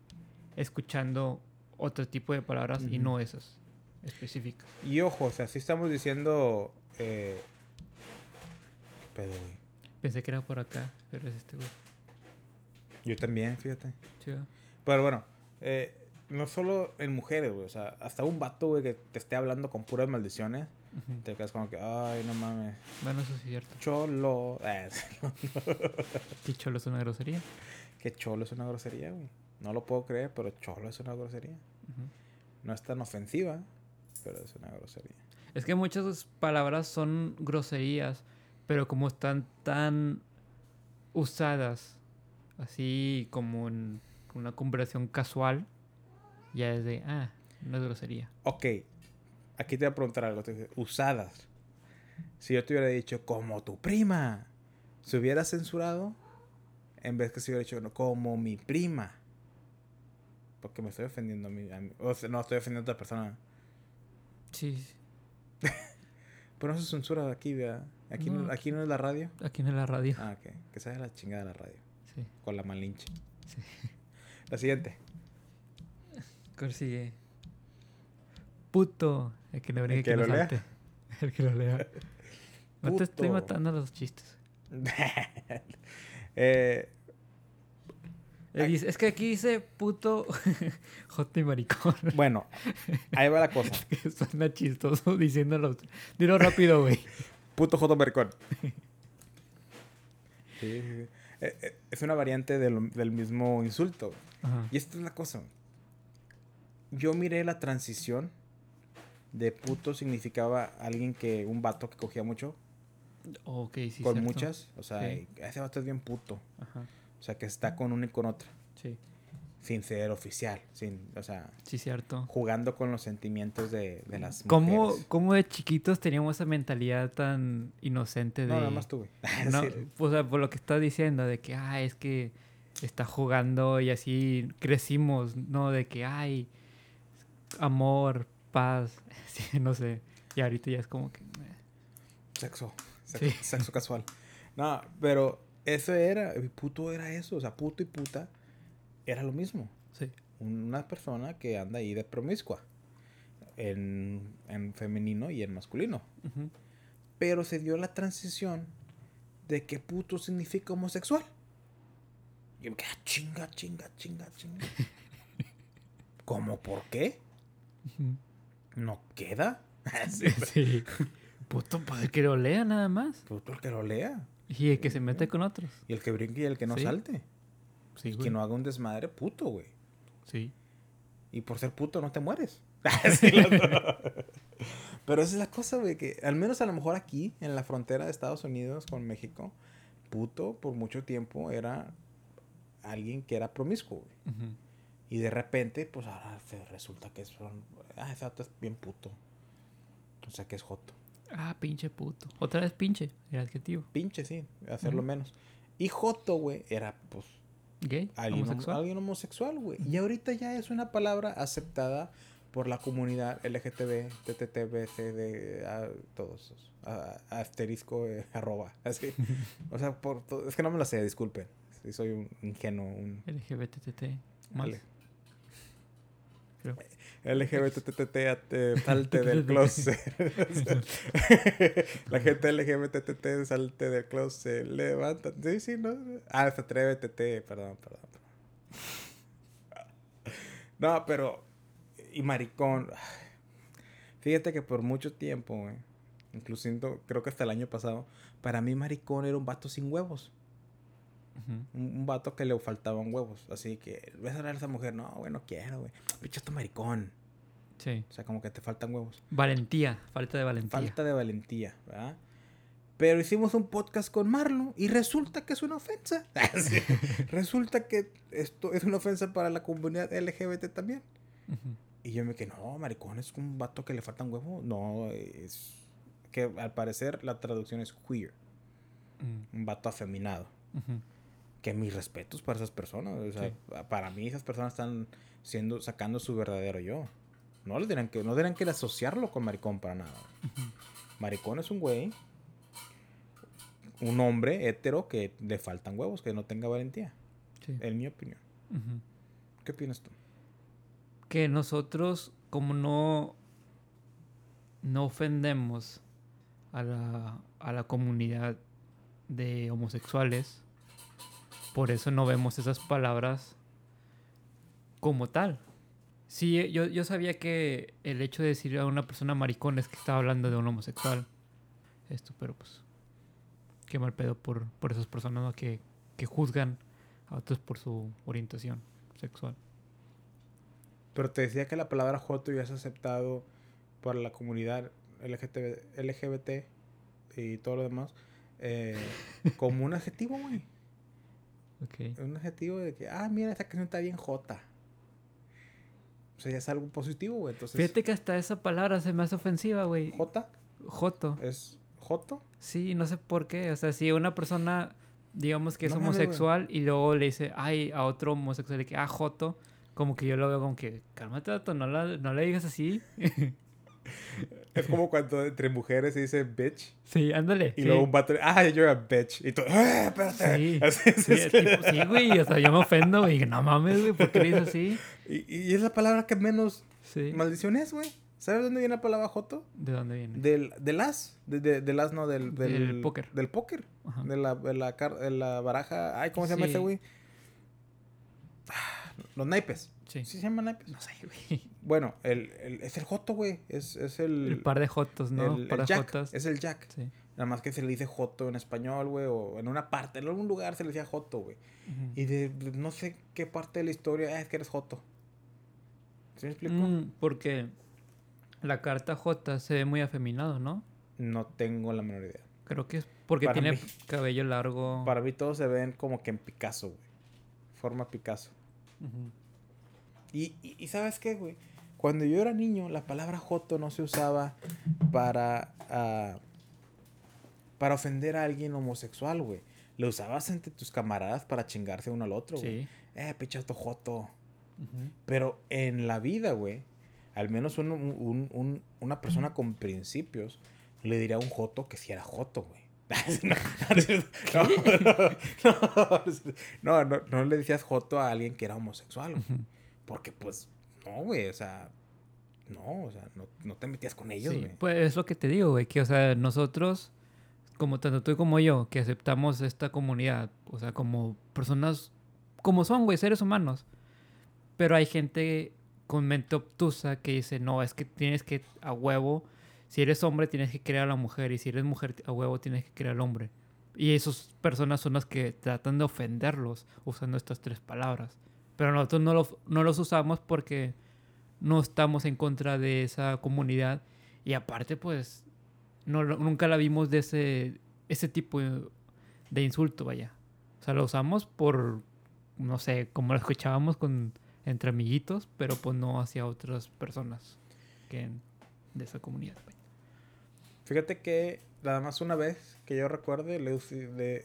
escuchando otro tipo de palabras y no esas específicas. Y ojo, o sea, sí estamos diciendo. Eh... ¿qué pedo, güey? Pensé que era por acá, pero es este, güey. Yo también, fíjate. Pero bueno, eh, no solo en mujeres, güey. O sea, hasta un vato, güey, que te esté hablando con puras maldiciones. Te quedas como que, ay, no mames. Bueno, eso sí es cierto. Cholo. Sí. ¿Qué cholo es una grosería? que cholo es una grosería, güey. No lo puedo creer, pero cholo es una grosería. No es tan ofensiva, pero es una grosería. Es que muchas palabras son groserías, Pero como están tan usadas, así como en una conversación casual, ya es de, ah, no es grosería. Ok, aquí te voy a preguntar algo. Usadas. Si yo te hubiera dicho, como tu prima, ¿se hubiera censurado? En vez que se hubiera dicho, "No, como mi prima. Porque me estoy ofendiendo a mí. a mí- o sea, no, estoy ofendiendo a otra persona. Sí. Pero no se censura aquí, ¿verdad? Aquí no, No. aquí no es la radio. aquí en la radio. Ah, ok. Que haga la chingada la radio. Sí. Con la malinche. Sí. La siguiente. ¿Cuál sigue? Puto. El que le El que que, lo lea. El que lo lea. No te estoy matando los chistes. eh, Eh, Es que aquí dice puto, joto y maricón. bueno, ahí va la cosa. Suena chistoso diciéndolo. Dilo rápido, güey. Puto Joto Mercón. Sí, sí, sí. Eh, Es una variante del, del mismo insulto. Ajá. Y esta es la cosa. Yo miré la transición de puto significaba alguien que, un vato que cogía mucho, Ok, sí, con cierto. muchas. O sea, Sí. ese vato es bien puto. Ajá. O sea, que está con una y con otra. Sí, Sin ser oficial. Sin, o sea, sí, cierto. jugando con los sentimientos de, de las ¿Cómo, mujeres. ¿Cómo de chiquitos teníamos esa mentalidad tan inocente de... No, nada más. No, Sí. o sea, por lo que estás diciendo, de que, ah, es que está jugando y así crecimos, ¿no? De que, ay, amor, paz, sí, no sé. Y ahorita ya es como que... Sexo. Sexo, Sí. sexo casual. No, pero eso era, el puto era eso, o sea, puto y puta era lo mismo. Sí. Una persona que anda ahí de promiscua. En, en femenino y en masculino. Pero se dio la transición de que puto significa homosexual. Y yo me quedé, "Ah, chinga, chinga, chinga, chinga. ¿Cómo por qué? Ujú. ¿No queda? Sí, Sí. Puto, para que lo lea nada más. Puto el que lo lea. Y el que se mete con otros. Y el que brinque y el que no Sí. salte. Sí, y güey. que no haga un desmadre, puto, güey. Sí. Y por ser puto no te mueres. Sí, loco. Pero esa es la cosa, güey, que al menos a lo mejor aquí, en la frontera de Estados Unidos con México, puto por mucho tiempo era alguien que era promiscuo, güey. Y de repente, pues ahora resulta que son... Ah, ese es bien puto. O sea, que es joto. Ah, pinche puto. Otra vez pinche, el adjetivo. Pinche, sí, hacerlo menos. Y joto, güey, era, pues, ¿Gay? alguien hom- ¿Homosexual? alguien homosexual, güey. Y ahorita ya es una palabra aceptada por la comunidad LGTB, a, todos esos. A- a- asterisco, eh, arroba, así. o sea, por es que no me lo sé, disculpen. Sí, soy un ingenuo, un LGBTT. Vale. Creo. LGBTTT, salte del closet. la gente LGBTTT, salte del closet, levanta. Sí, sí, no. Ah, TT, perdón, perdón. perdón. No, pero. Y maricón. Fíjate que por mucho tiempo, güey. Inclusive, creo que hasta el año pasado. Para mí, maricón era un vato sin huevos. Un, un vato que le faltaban huevos. Así que, ¿ves a hablar a esa mujer? No, güey, no quiero, güey. Pichato maricón. Sí. O sea, como que te faltan huevos. Valentía. Falta de valentía. Falta de valentía, ¿verdad? Pero hicimos un podcast con Marlo y resulta que es una ofensa. Sí. resulta que esto es una ofensa para la comunidad LGBT también. Y yo me quedé, no, maricón, es un vato que le faltan huevos. No, es que al parecer la traducción es queer. Mm. Un vato afeminado. Ujú. Que mis respetos para esas personas. O sea, Sí. para mí esas personas están siendo, sacando su verdadero yo. No le dirán que, no dirán que asociarlo con maricón para nada. Maricón es un güey, un hombre hetero que le faltan huevos, que no tenga valentía. Sí. En mi opinión. ¿Qué opinas tú? que nosotros como no no ofendemos a la, a la comunidad de homosexuales por eso no vemos esas palabras como tal sí yo, yo sabía que el hecho de decir a una persona maricón es que estaba hablando de un homosexual esto pero pues qué mal pedo por, por esas personas ¿no? que, que juzgan a otros por su orientación sexual Pero te decía que la palabra joto ya es aceptado por la comunidad LGBT, LGBT y todo lo demás eh, como un adjetivo, güey. Un adjetivo de que, ah, mira, esta canción está bien jota. O sea, ya es algo positivo, güey. Entonces, Fíjate que hasta esa palabra se me hace ofensiva, güey. jota Joto. es joto. Sí, no sé por qué. O sea, si una persona, digamos que es No homosexual y luego le dice, ay, a otro homosexual, que, ah, Joto, como que yo lo veo como que, cálmate, vato, no, la- no le digas así. Es como cuando entre mujeres se dice bitch. sí, ándale. Y sí. luego un vato, ah, you're a bitch. Y tú, ah, espérate. Sí, Así, sí, es- tipo, sí, güey, o sea, yo me ofendo, güey, no mames, güey, ¿por qué le dices así? y, y es la palabra que menos Sí. maldición es, güey. ¿Sabes dónde viene la palabra joto? ¿De dónde viene? Del, del as. De, de- del as, no, del, del, Del póker. Del póker. Ajá. De la, de la, car- de la baraja. Ay, ¿cómo se llama ese, güey? Ah, Los naipes. Sí. ¿Sí se llaman naipes? No sé, güey. Bueno, el, el- es el joto, güey. Es, es el... El par de jotos, ¿no? el- par de jack. jotas. Es el jack. Sí. Nada más que se le dice joto en español, güey. O en una parte, en algún lugar se le decía joto, güey. Y de, no sé qué parte de la historia "Ah, es que eres joto. ¿Sí me explico? Mm, porque la carta J se ve muy afeminado, ¿no? No tengo la menor idea. Creo que es porque Para tiene mí- cabello largo. Para mí todos se ven como que en Picasso, güey. Forma Picasso. Ujú. Y, y, y ¿sabes qué, güey? Cuando yo era niño, la palabra joto no se usaba para, ah, para ofender a alguien homosexual, güey. Lo usabas entre tus camaradas para chingarse uno al otro, güey. Sí. Eh, pichato joto. Pero en la vida, güey, al menos un- un- un- una persona con principios le diría a un joto que si era joto, güey. no, no, no, no le decías joto a alguien que era homosexual, güey. Porque, pues, no, güey, o sea, no, o sea, no, no te metías con ellos, Sí, güey. pues es lo que te digo, güey, que o sea, nosotros, como tanto tú como yo, que aceptamos esta comunidad, o sea, como personas, como son, güey, seres humanos. Pero hay gente con mente obtusa que dice, no, es que tienes que, a huevo, si eres hombre tienes que crear a la mujer, y si eres mujer, a huevo tienes que crear al hombre. Y esas personas son las que tratan de ofenderlos usando estas tres palabras. Pero nosotros no, lo- no los usamos porque no estamos en contra de esa comunidad y aparte pues no, nunca la vimos de ese, ese tipo de, insulto, vaya. O sea, lo usamos por, no sé, como lo escuchábamos con, entre amiguitos, pero pues no hacia otras personas de esa comunidad. Fíjate que nada más una vez que yo recuerde le,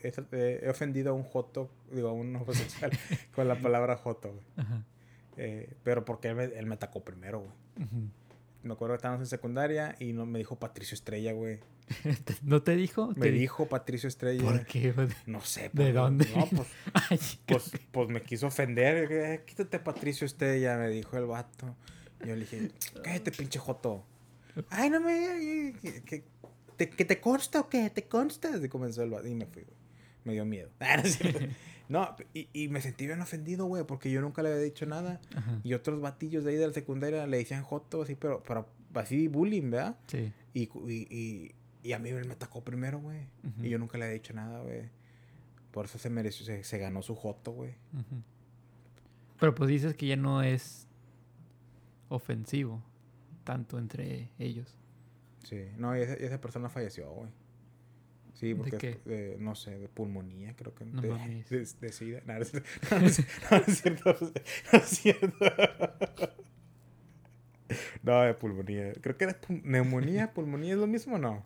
he, ofendido a un joto, digo, a un homosexual con la palabra joto, güey. Ajá. Eh, pero porque él me, él me atacó primero, güey. Me acuerdo que estábamos en secundaria y no me dijo Patricio Estrella, güey. ¿No te dijo? Me Te- dijo Patricio Estrella. ¿Por qué? No sé. ¿De dónde? No, pues, Ay, pues, pues me quiso ofender. eh, Quítate Patricio Estrella, me dijo el vato. Yo le dije, cállate, pinche joto. Ay, no me... Que- te, que te consta o qué? ¿Te consta? Así comenzó el vato y me fui, güey. Me dio miedo. Ah, no, y, y me sentí bien ofendido, güey, porque yo nunca le había dicho nada. Ajá. Y otros batillos de ahí de la secundaria le decían joto, así, pero, pero así bullying, ¿verdad? Sí. Y, y, y, y a mí él me atacó primero, güey. Y yo nunca le había dicho nada, güey. Por eso se mereció, se, se ganó su joto, güey. Pero pues dices que ya no es ofensivo tanto entre ellos. Sí. No, y esa, y esa persona falleció, güey. Sí, ¿De porque, qué? de, no sé, de pulmonía, creo que. No de, mames. de, de sida. No, no es cierto. No, no es, no, no es cierto. No es cierto. No, de pulmonía. Creo que era pul- neumonía, pulmonía, ¿es lo mismo o no?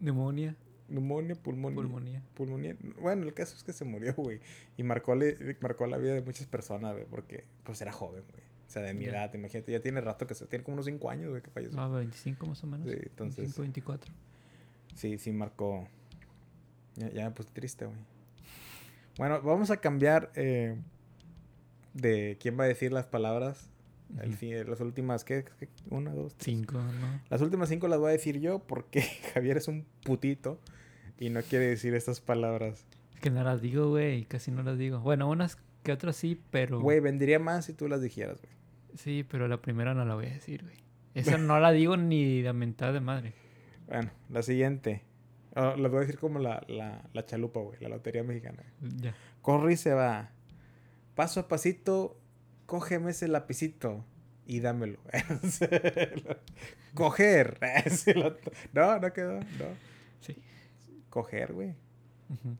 Neumonía, Neumonía, pulmonía. pulmonía. pulmonía. Bueno, el caso es que se murió, güey. Y marcó, le- marcó la vida de muchas personas, güey, porque pues era joven, güey. O sea, de mi Ya. edad, imagínate. Ya tiene rato que se tiene como unos 5 años, güey, que falleció. Ah, 25 más o menos. Sí, entonces- 25, 24. Sí, sí marcó. Ya, ya me puse triste, güey. Bueno, vamos a cambiar eh, de quién va a decir las palabras. El Ujú. fin- las últimas, ¿qué? ¿Qué? Una, dos, tres. Cinco, ¿no? Las últimas cinco las voy a decir yo porque Javier es un putito y no quiere decir estas palabras. Es que no las digo, güey. Casi no las digo. Bueno, unas que otras sí, pero... Güey, vendría más si tú las dijeras, güey. Sí, pero la primera no la voy a decir, güey. Esa no la digo ni de mentada de madre. Bueno, la siguiente. Ah, las voy a decir como la, la, la chalupa, güey, la lotería mexicana. Ya. Corre y se va. Paso a pasito, cógeme ese lapicito y dámelo. Coger. No, no quedó. No. Sí. Coger, güey. Ujú.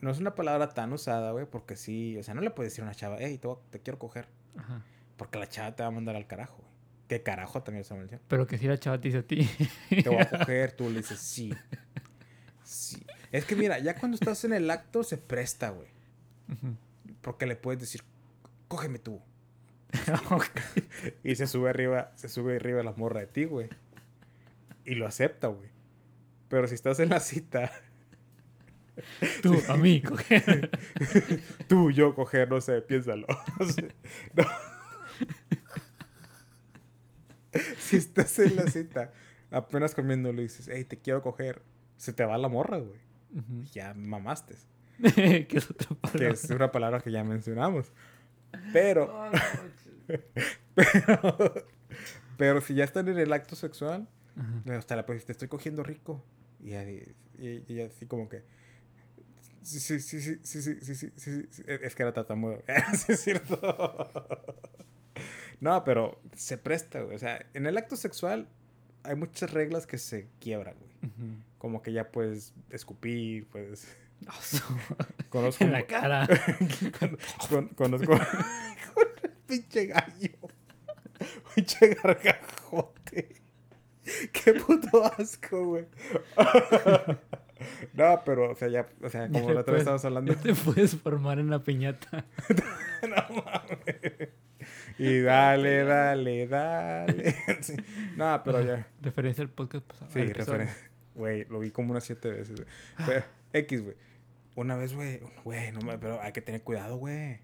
No es una palabra tan usada, güey, porque sí, o sea, no le puedes decir a una chava, hey, te, voy a- te quiero coger, Ajá. porque la chava te va a mandar al carajo, güey. Que carajo también es una maldición. Pero que si la chava te dice a ti. Te voy a coger, tú le dices sí. Sí. Es que mira, ya cuando estás en el acto se presta, güey. Porque le puedes decir, cógeme tú. Y se sube arriba, se sube arriba la morra de ti, güey. Y lo acepta, güey. Pero si estás en la cita, Tú, a mí, coger. tú, yo, coger, no sé, piénsalo. No sé. No. Si estás en la cita, apenas comiendo le dices, hey, te quiero coger, se te va la morra, güey. Ujú. Ya mamaste. que es otra Que palabra. es una palabra que ya mencionamos. Pero, Oh, no, pero, pero si ya están en el acto sexual, Ajá. hasta la pues te estoy cogiendo rico. Y, y, y así como que. Sí, sí, sí, sí, sí, sí, sí, sí, Es que era tatamudo. sí, es cierto. No, pero se presta, güey. O sea, en el acto sexual hay muchas reglas que se quiebran, güey. Como que ya puedes escupir, puedes. Oso. Conozco. En la cara. Con- con- conozco. con el pinche gallo. Pinche gargajote. Qué puto asco, güey. No, pero, o sea, ya, o sea, como la otra vez estábamos hablando. Ya te puedes formar en la piñata. No mames. Y dale, dale, dale. Sí. No, pero ya. Referencia al podcast pasado. Sí, al episodio. referencia. Güey, lo vi como unas siete veces. Pero, X, güey. Una vez, güey, güey, no me, pero hay que tener cuidado, güey.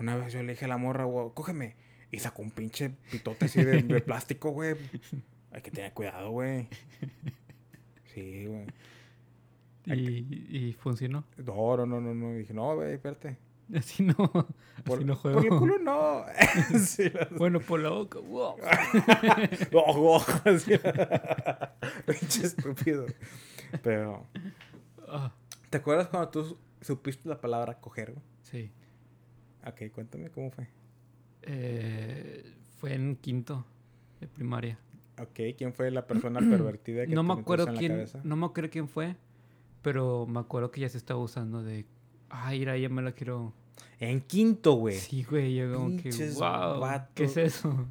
Una vez yo le dije a la morra, güey, cógeme. Y sacó un pinche pitote así de, de plástico, güey. Hay que tener cuidado, güey. Sí, güey. Y, y funcionó. No, no, no, no, no. Dije, no, güey, espérate. Así no. Por, así no por juego. el culo no. sí, las- Bueno, por la boca. Wow. Oh. Pinche estúpido. Pero, Ah, ¿te acuerdas cuando tú supiste la palabra coger, güey? sí. Ok, cuéntame cómo fue. Eh, fue en quinto de primaria. Ok, ¿quién fue la persona pervertida que No te me acuerdo en la quién, cabeza? no me acuerdo quién fue, pero me acuerdo que ya se estaba usando de, ay, mira, ya me la quiero. En quinto, güey. Sí, güey, yo como que, wow, ¿qué es eso?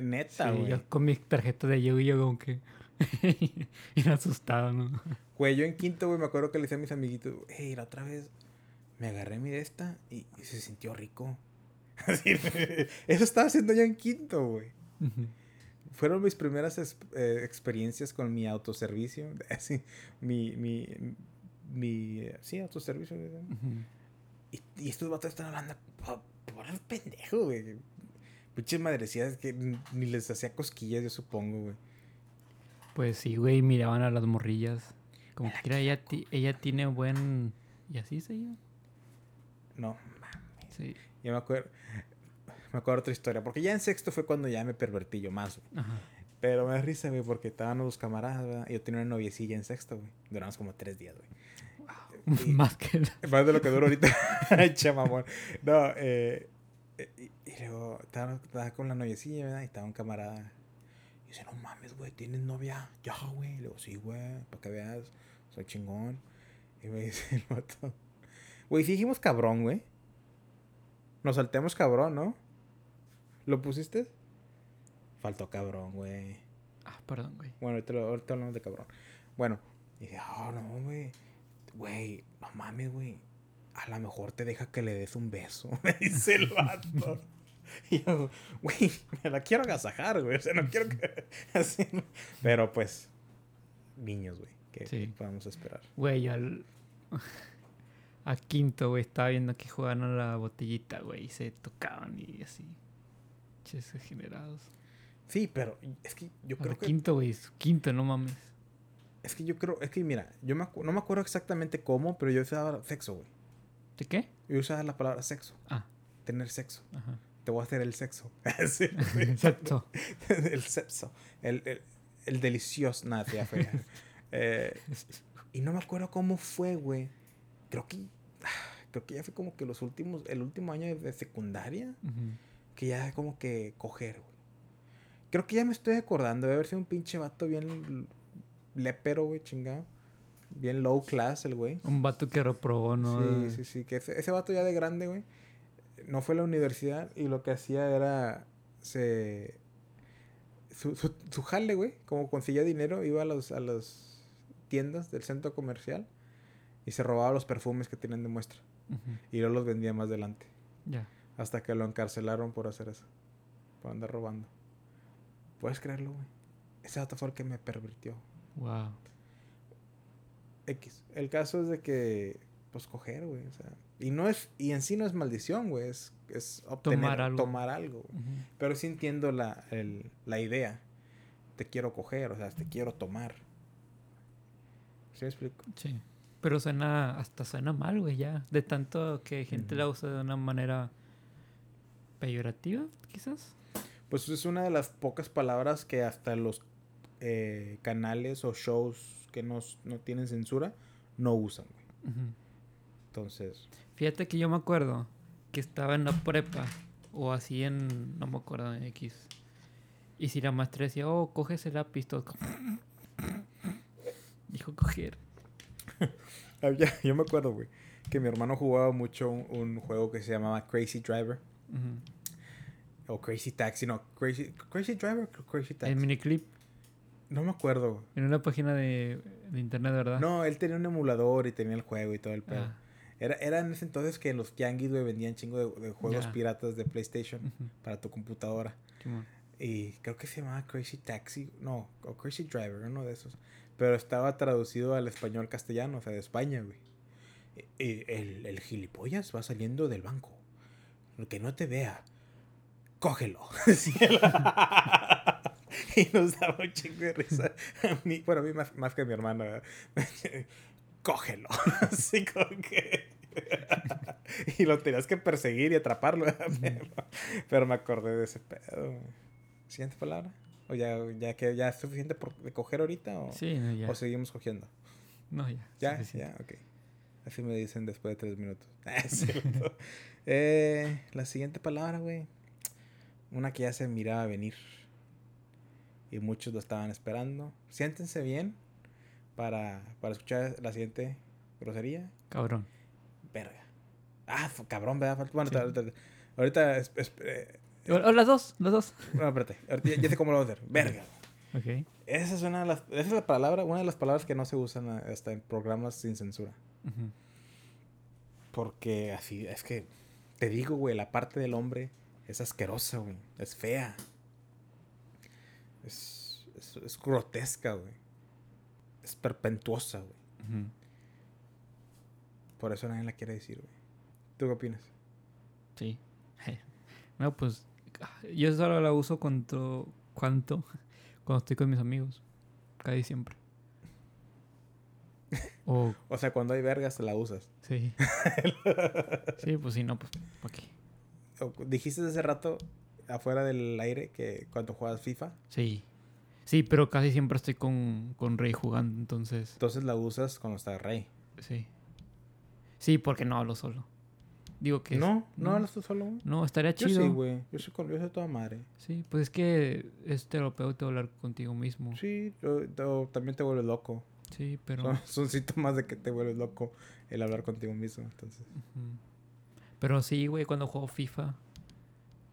Neta, Sí, güey. yo con mi tarjeta de Yu yo como que, era asustado, ¿no? Güey, yo en quinto, güey, me acuerdo que le decía a mis amiguitos, hey, la otra vez me agarré mi de esta y, y se sintió rico. Así, eso estaba haciendo yo en quinto, güey. Ujú. Fueron mis primeras eh, experiencias con mi autoservicio. Así, mi, mi, mi, sí, autoservicio. Y, y estos vatos están hablando por, por el pendejo, güey. Pinches madrecías que ni les hacía cosquillas, yo supongo, güey. Pues sí, güey, miraban a las morrillas. Como que mira, ella, ti- ella tiene buen... Y así se iba. No, Sí. yo me acuerdo. Me acuerdo otra historia. Porque ya en sexto fue cuando ya me pervertí yo más, güey. Ajá. Pero me da risa, güey, porque estaban los camaradas, ¿verdad? Y yo tenía una noviecilla en sexto, güey. Duramos como tres días, güey. Y- Más que... Más de lo que duro ahorita. Ay, che, mamón. No, eh, eh, y, y luego estaba, estaba con la noviecilla, ¿verdad? Y estaba un camarada. Y dice, no mames, güey, ¿tienes novia? Ya, güey. Le digo, sí, güey, para que veas, soy chingón. Y me dice el vato, güey, si dijimos cabrón, güey. Nos saltemos cabrón, ¿no? ¿Lo pusiste? Faltó cabrón, güey. Ah, perdón, güey. Bueno, ahorita, lo- ahorita hablamos de cabrón. Bueno, y dije, oh, no, güey. Güey, no mames, güey. A lo mejor te deja que le des un beso, me dice el vato. Y yo, güey, me la quiero agasajar, güey. O sea, no quiero que. Así, ¿no? Pero pues, niños, güey. ¿Qué Sí. podemos esperar? Güey, al... A quinto, güey, estaba viendo que jugaban a la botellita, güey, y se tocaban y así. Ches degenerados. Sí, pero es que yo creo que. quinto, güey, quinto, no mames. Es que yo creo. Es que mira, yo me no me acuerdo exactamente cómo, pero yo usaba sexo, güey. ¿De qué? Yo usaba la palabra sexo. Ah, Tener sexo. ajá. Te voy a hacer el sexo. Sí, sí. Exacto. el sexo. El, el, el delicioso. Nada, tía fea. Eh, y no me acuerdo cómo fue, güey. Creo que. Creo que ya fue como que los últimos. El último año de secundaria. Ujú. Que ya como que coger, güey. Creo que ya me estoy acordando de haber sido un pinche vato bien lépero, güey, chingado. bien low class el güey. Un vato que reprobó, ¿no? Sí, sí, sí. Que ese, ese vato ya de grande, güey, no fue a la universidad y lo que hacía era. Se. Su, su, su jale, güey, como conseguía dinero, iba a los, a las tiendas del centro comercial y se robaba los perfumes que tienen de muestra. Y luego los vendía más adelante. Ya. Hasta que lo encarcelaron por hacer eso. Por andar robando. ¿Puedes creerlo, güey? Ese vato fue el que me pervirtió. Wow. X. El caso es de que, pues, coger, güey. O sea, y no es, y en sí no es maldición, güey. Es, es obtener, Tomar algo. tomar algo. güey. Pero sí entiendo la, el- la idea. Te quiero coger, o sea, te quiero tomar. ¿Sí me explico? Sí. Pero suena, hasta suena mal, güey, ya. De tanto que gente la usa de una manera peyorativa, quizás. Pues es una de las pocas palabras que hasta los eh, canales o shows que no, no tienen censura no usan, güey. Entonces, Fíjate que yo me acuerdo que estaba en la prepa o así en, no me acuerdo, en X. Y si la maestra decía, oh, coge ese lápiz, todo como- Dijo coger. yo me acuerdo, güey, que mi hermano jugaba mucho un, un juego que se llamaba Crazy Driver. O Crazy Taxi, no, Crazy, Crazy Driver o Crazy Taxi. El miniclip No me acuerdo, en una página de, de internet, ¿verdad? No, él tenía un emulador y tenía el juego y todo el pedo. Ah, Era, era en ese entonces que los tianguis, güey, vendían chingo de, de juegos piratas de PlayStation para tu computadora. Y creo que se llamaba Crazy Taxi, no, o Crazy Driver, uno de esos. Pero estaba traducido al español castellano, o sea, de España, güey. El, el gilipollas va saliendo del banco. Que no te vea, cógelo. Y nos daba un chingo de risa. A mí, bueno, a mí más, más que a mi hermano. cógelo. Así como que... y lo tenías que perseguir y atraparlo. Pero, pero me acordé de ese pedo. Siguiente palabra. ¿O ya, ya que ya es suficiente por de coger ahorita? ¿O, Sí, no, ya. o seguimos cogiendo? no, ya. Ya, suficiente. ya, ok. Así me dicen después de tres minutos. Ah. Eh, la siguiente palabra, güey. Una que ya se miraba venir. Y muchos lo estaban esperando. Siéntense bien para, para escuchar la siguiente grosería. Cabrón. Verga. Ah, cabrón, ¿verdad? Falta- Bueno, Sí. ahorita, ahorita es- es- eh, O, o las dos, las dos. no, espérate. Ahorita ya, ya sé cómo lo voy a hacer. Verga. Ok. Esa es una de las, esa es la palabra, una de las palabras que no se usan a- hasta en programas sin censura. Porque así, es que te digo, güey, la parte del hombre es asquerosa, güey. Es fea. Es, es, es grotesca, güey. Es perpetuosa, güey. Por eso nadie la quiere decir, güey. ¿Tú qué opinas? Sí. No, pues yo solo la uso cuando, cuando, cuando estoy con mis amigos. Casi siempre. O, O sea, cuando hay vergas, la usas. sí. Sí, pues si no, pues, ¿para qué? Dijiste hace rato, afuera del aire, que cuando juegas FIFA, Sí. Sí, pero casi siempre estoy con, con Rey jugando, entonces, entonces la usas cuando está rey. sí. Sí, porque no hablo solo. Digo que... es- No, no no. hablas tú solo. No, estaría Yo chido. sí, güey. Yo soy, con, yo soy toda madre. Sí, pues es que es terapéutico hablar contigo mismo. Sí, yo- yo- también te vuelves loco. Pero... Son, son síntomas de que te vuelves loco el hablar contigo mismo. Entonces. Pero sí, güey, cuando juego FIFA,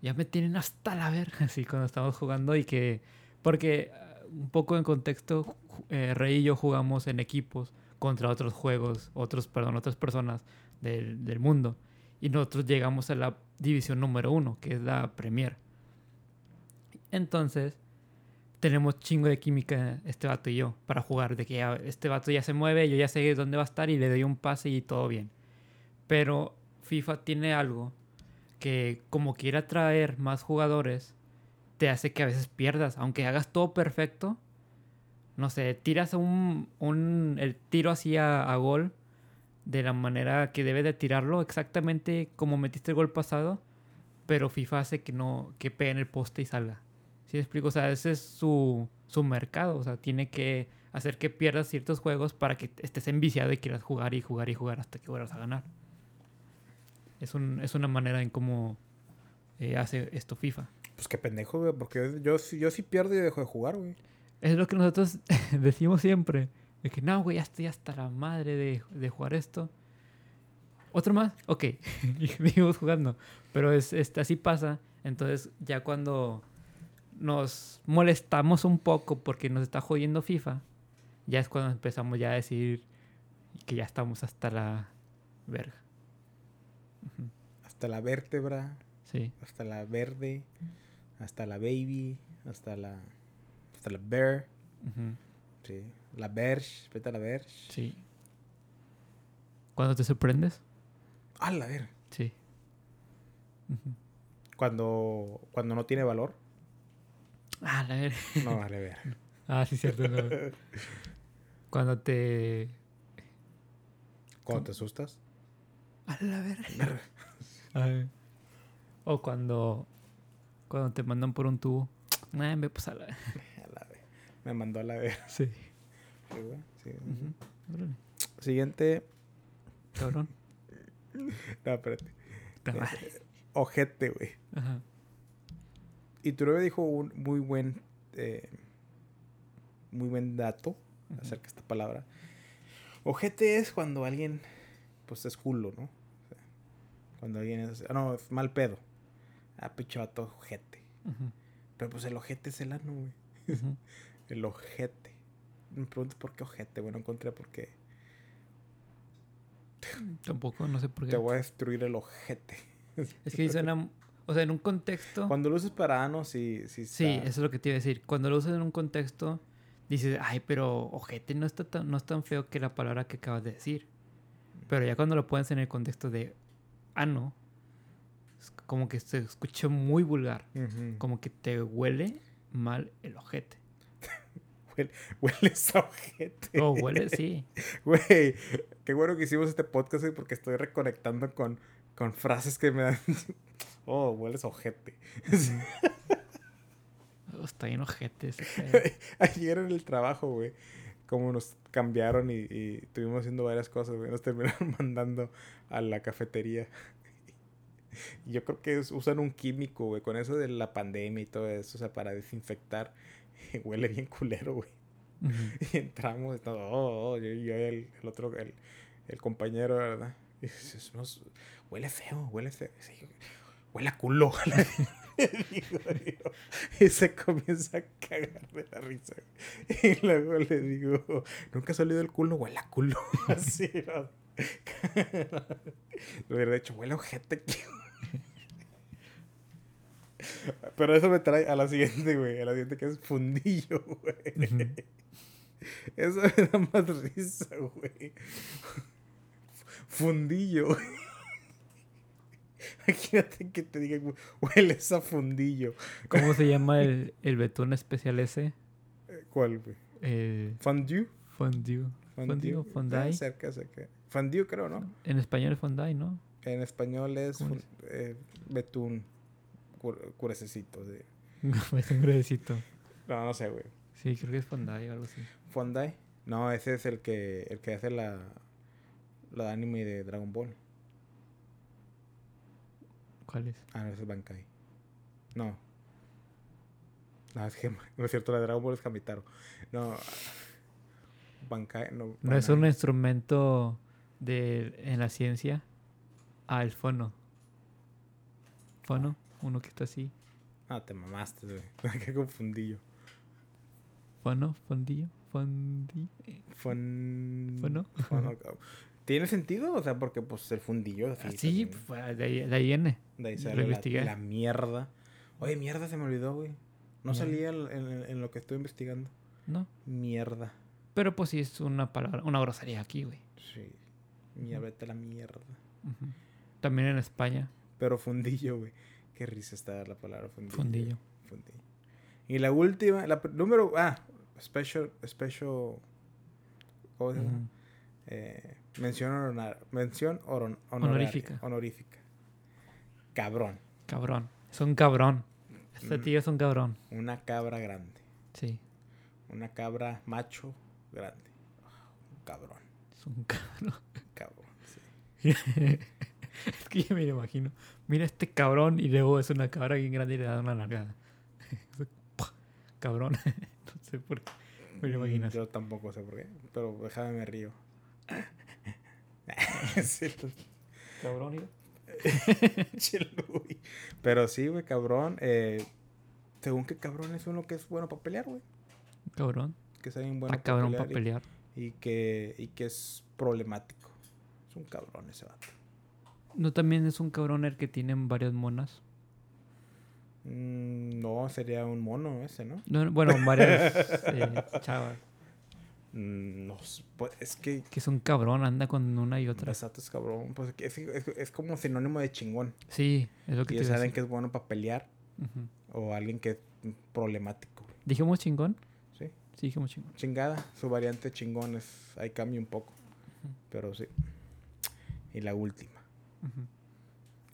ya me tienen hasta la verga, así cuando estamos jugando y que... Porque, ah, un poco en contexto, eh, Rey y yo jugamos en equipos contra otros juegos, otros, perdón, otras personas del, del mundo. Y nosotros llegamos a la división número uno, que es la Premier. Entonces, tenemos chingo de química este vato y yo para jugar. De que este vato ya se mueve, yo ya sé dónde va a estar y le doy un pase y todo bien. Pero FIFA tiene algo que como quiere atraer más jugadores, te hace que a veces pierdas. Aunque hagas todo perfecto, no sé, tiras un, un el tiro así a, a gol de la manera que debe de tirarlo, exactamente como metiste el gol pasado, pero FIFA hace que no, que pegue en el poste y salga. ¿Sí explico? O sea, ese es su, su mercado. O sea, tiene que hacer que pierdas ciertos juegos para que estés enviciado y quieras jugar y jugar y jugar hasta que vuelvas a ganar. Es, un, es una manera en cómo eh, hace esto FIFA. pues qué pendejo, güey. Porque yo, sí- yo sí pierdo y dejo de jugar, güey. Es lo que nosotros decimos siempre. De que no, güey, ya estoy hasta la madre de, de jugar esto. ¿Otro más? Ok. seguimos jugando. Pero es, este, así pasa. Entonces, ya cuando nos molestamos un poco porque nos está jodiendo FIFA, ya es cuando empezamos ya a decir que ya estamos hasta la verga. Hasta la vértebra, Sí. hasta la verde, hasta la baby, hasta la. Hasta la bear. Sí. La Verge, vete a la. Sí. ¿Cuándo te sorprendes? Ah, la ver. Sí. Cuando, cuando no tiene valor, Ah, la verga. no vale ver. Ah, sí, cierto. no. Cuando te. Cuando te asustas. A la verga. Ay. O cuando. Cuando te mandan por un tubo. Ah, ve pues a la. A la ver. Me mandó a la ver. Sí. Sí, güey, sí. Órale. Siguiente. Cabrón. No, espérate. Madre. Ojete, güey. Ajá. Y Turebe dijo un muy buen. eh, muy buen dato acerca de esta palabra. Ojete es cuando alguien. Pues es culo, ¿no? O sea, cuando alguien es. ah, no, es mal pedo. Ah, pinche vato, ojete. Ujú. Pero pues el ojete es el ano, güey. El ojete. Me preguntas por qué ojete, güey. No encontré por qué. Tampoco, no sé por Te qué. voy a destruir el ojete. Es que suena. O sea, en un contexto. Cuando lo usas para ano, sí, sí. Sí, eso es lo que te iba a decir. Cuando lo usas en un contexto, dices, ay, pero ojete no está tan, no es tan feo que la palabra que acabas de decir. Pero ya cuando lo pones en el contexto de ano, es como que se escucha muy vulgar. Como que te huele mal el ojete. Hueles a ojete. O huele, sí. Güey, qué bueno que hicimos este podcast, güey, porque estoy reconectando con, con frases que me dan. Oh, hueles ojete. Oh, está bien ojete ese. Ayer en el trabajo, güey, como nos cambiaron y, y estuvimos haciendo varias cosas, güey, nos terminaron mandando a la cafetería. Yo creo que es- usan un químico, güey, con eso de la pandemia y todo eso, o sea, para desinfectar. Y huele bien culero, güey. Y entramos y todo, oh, oh, yo, yo y el, el otro, el, el compañero, ¿verdad? Y dices, "Nos- huele feo, huele feo. Huele a culo. digo y se comienza a cagar de la risa. Y luego le digo, nunca ha salido el culo, huele a culo. Así, ¿no? Le hubiera dicho, huele a ojete. Pero eso me trae a la siguiente, güey. A la siguiente que es fundillo, güey. Ujú. Eso me da más risa, güey. Fundillo. güey. Imagínate que te digan, hueles a fundillo. ¿Cómo se llama el, el betún especial ese? Eh, ¿Cuál, güey? El Fondue. fondue. Fondue Eh, fondue. cerca, cerca. Fondue, creo, ¿no? En español es fondue, ¿no? En español es, ¿Cómo fun- eh, betún. Cur- Curececito. es un gruesito. No, no sé, güey. Sí, creo que es fondue o algo así. Fondue. No, ese es el que, el que hace la, la anime de Dragon Ball. ¿Cuál es? Ah, no, ese es Bankai. No. No, es que no es cierto, la de Dragon Ball es Kamitaro. No. Bankai, no. No es un instrumento de, en la ciencia. Ah, el fono. Fono, uno que está así. Ah, te mamaste, güey. Qué confundillo. Fono, fondillo, fondi. Fon... ¿Fono? fono- ¿Tiene sentido? O sea, porque pues el fundillo. Ah, sí, pues, de ahí, de ahí viene. De ahí sale la, mierda. Oye, mierda se me olvidó, güey. No salía en, en- en lo que estoy investigando. ¿No? Mierda. Pero pues sí es una palabra, una grosería aquí, güey. Sí. Mierda, vete a la mierda. También en España, Pero fundillo, güey. Qué risa está la palabra fundillo. fundillo. Fundillo. Y la última, la número. Ah, special. special ¿Cómo se llama? Eh, mención honor- mención Honorífica. Honorífica. Cabrón. Cabrón. Es un cabrón. Este Mm. tío es un cabrón. Una cabra grande. Sí. Una cabra macho grande. Un cabrón. Es un cabrón. Cabrón. Sí. es que yo me lo imagino. Mira este cabrón y luego es una cabra bien grande y le da una largada. cabrón. no sé por qué. Me lo imaginas. Yo tampoco sé por qué, pero déjame me río. Cabrón. Cheluy. Pero sí, güey, cabrón. Eh, según qué cabrón es uno que es bueno para pelear, güey. Cabrón. Que es alguien bueno cabrón para y- pelear. Y, que, y que es problemático. Es un cabrón ese vato. No también es un cabrón el que tiene varias monas. Mm, no, sería un mono ese, ¿no? No, bueno, varias eh, chavas. Mm, no, pues, es que Que es un cabrón, anda con una y otra. Exacto, es cabrón. Pues es, es- es como sinónimo de chingón. Sí, es lo que Y te decir. que es bueno para pelear o alguien que es problemático. ¿Dijimos chingón? Sí. Sí, dijimos chingón. Chingada, su variante chingón es. Ahí cambia un poco. Pero sí. Y la última.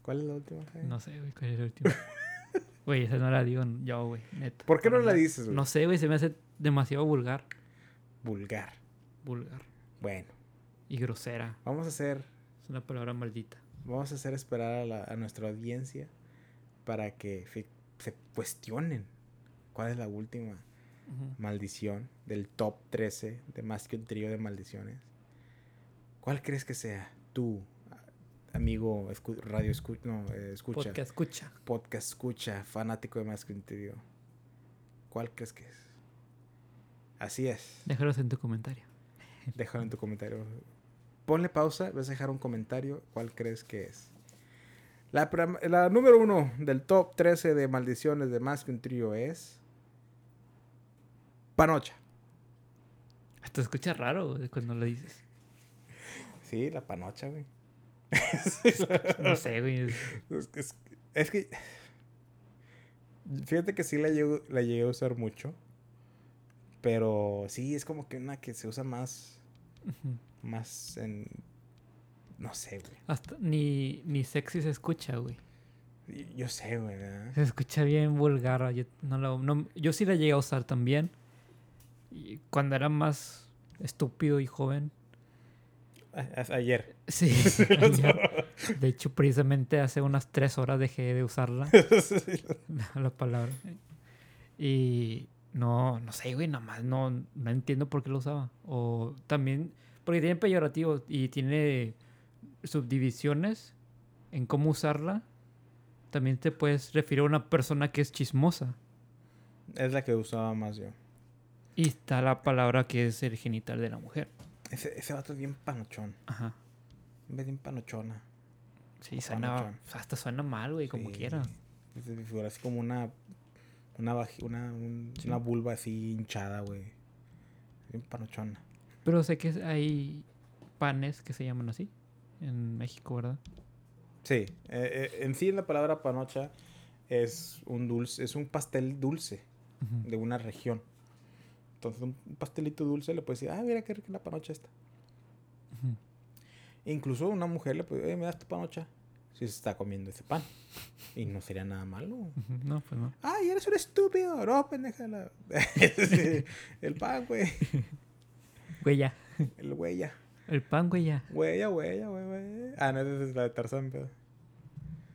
¿Cuál es la última? No sé, güey, cuál es el último. Güey, esa no la digo yo, güey, neta. ¿Por qué no Para la dices, güey? No sé, güey, se me hace demasiado vulgar. Vulgar. Vulgar. Bueno, Y grosera. vamos a hacer. Es una palabra maldita. Vamos a hacer esperar a, la- a nuestra audiencia para que se, cuestionen cuál es la última maldición del top 13 de más que un trío de maldiciones. ¿Cuál crees que sea? Tú, amigo, escu- radio escu- no, eh, escucha, Podcast escucha. podcast escucha, fanático de más que un trío. ¿Cuál crees que es? Así es. Déjalos en tu comentario. Déjalo en tu comentario. Ponle pausa, vas a dejar un comentario. ¿Cuál crees que es? La, número uno del top 13 de maldiciones de más que un trío es. Panocha. Hasta escucha raro cuando lo dices. Sí, la panocha, güey. No sé, güey. Es, es- es que. Fíjate que sí la, llego- la llegué a usar mucho. Pero sí, es como que una que se usa más. Más en. No sé, güey. Hasta ni, ni sexy se escucha, güey. Yo sé, güey. ¿verdad? Se escucha bien vulgar. Yo, no la- no- yo sí la llegué a usar también. Y cuando era más estúpido y joven. A- Ayer. Sí. ayer. de hecho, precisamente hace unas tres horas dejé de usarla. la, la palabra. Y no, no sé, güey, nada más no, no entiendo por qué lo usaba. O también, porque tiene peyorativo y tiene subdivisiones en cómo usarla. También te puedes referir a una persona que es chismosa. Es la que usaba más yo. Y está la palabra que es el genital de la mujer. Ese, ese vato es bien panochón. Ajá. Es bien panochona. Sí, O suena, panochón. hasta suena mal, güey, como Sí. quiera. Es de figura así como una. Una, una, un- Sí. una vulva así hinchada, güey. Bien panochona. Pero sé que hay panes que se llaman así en México, ¿verdad? Sí. eh, eh, en sí, la palabra panocha es un dulce, es un pastel dulce de una región. Entonces, un pastelito dulce le puedes decir, ah, mira qué rica la panocha esta. Incluso una mujer le puede, oye, me das tu panocha. Si se está comiendo ese pan. Y no sería nada malo. No, pues no. ¡Ay, eres un estúpido! No, pendeja. la- Sí, el pan, güey. Ya. El huella. El pan. Huella, huella, güey, güey. Ah, no, esa es la de Tarzán, pero.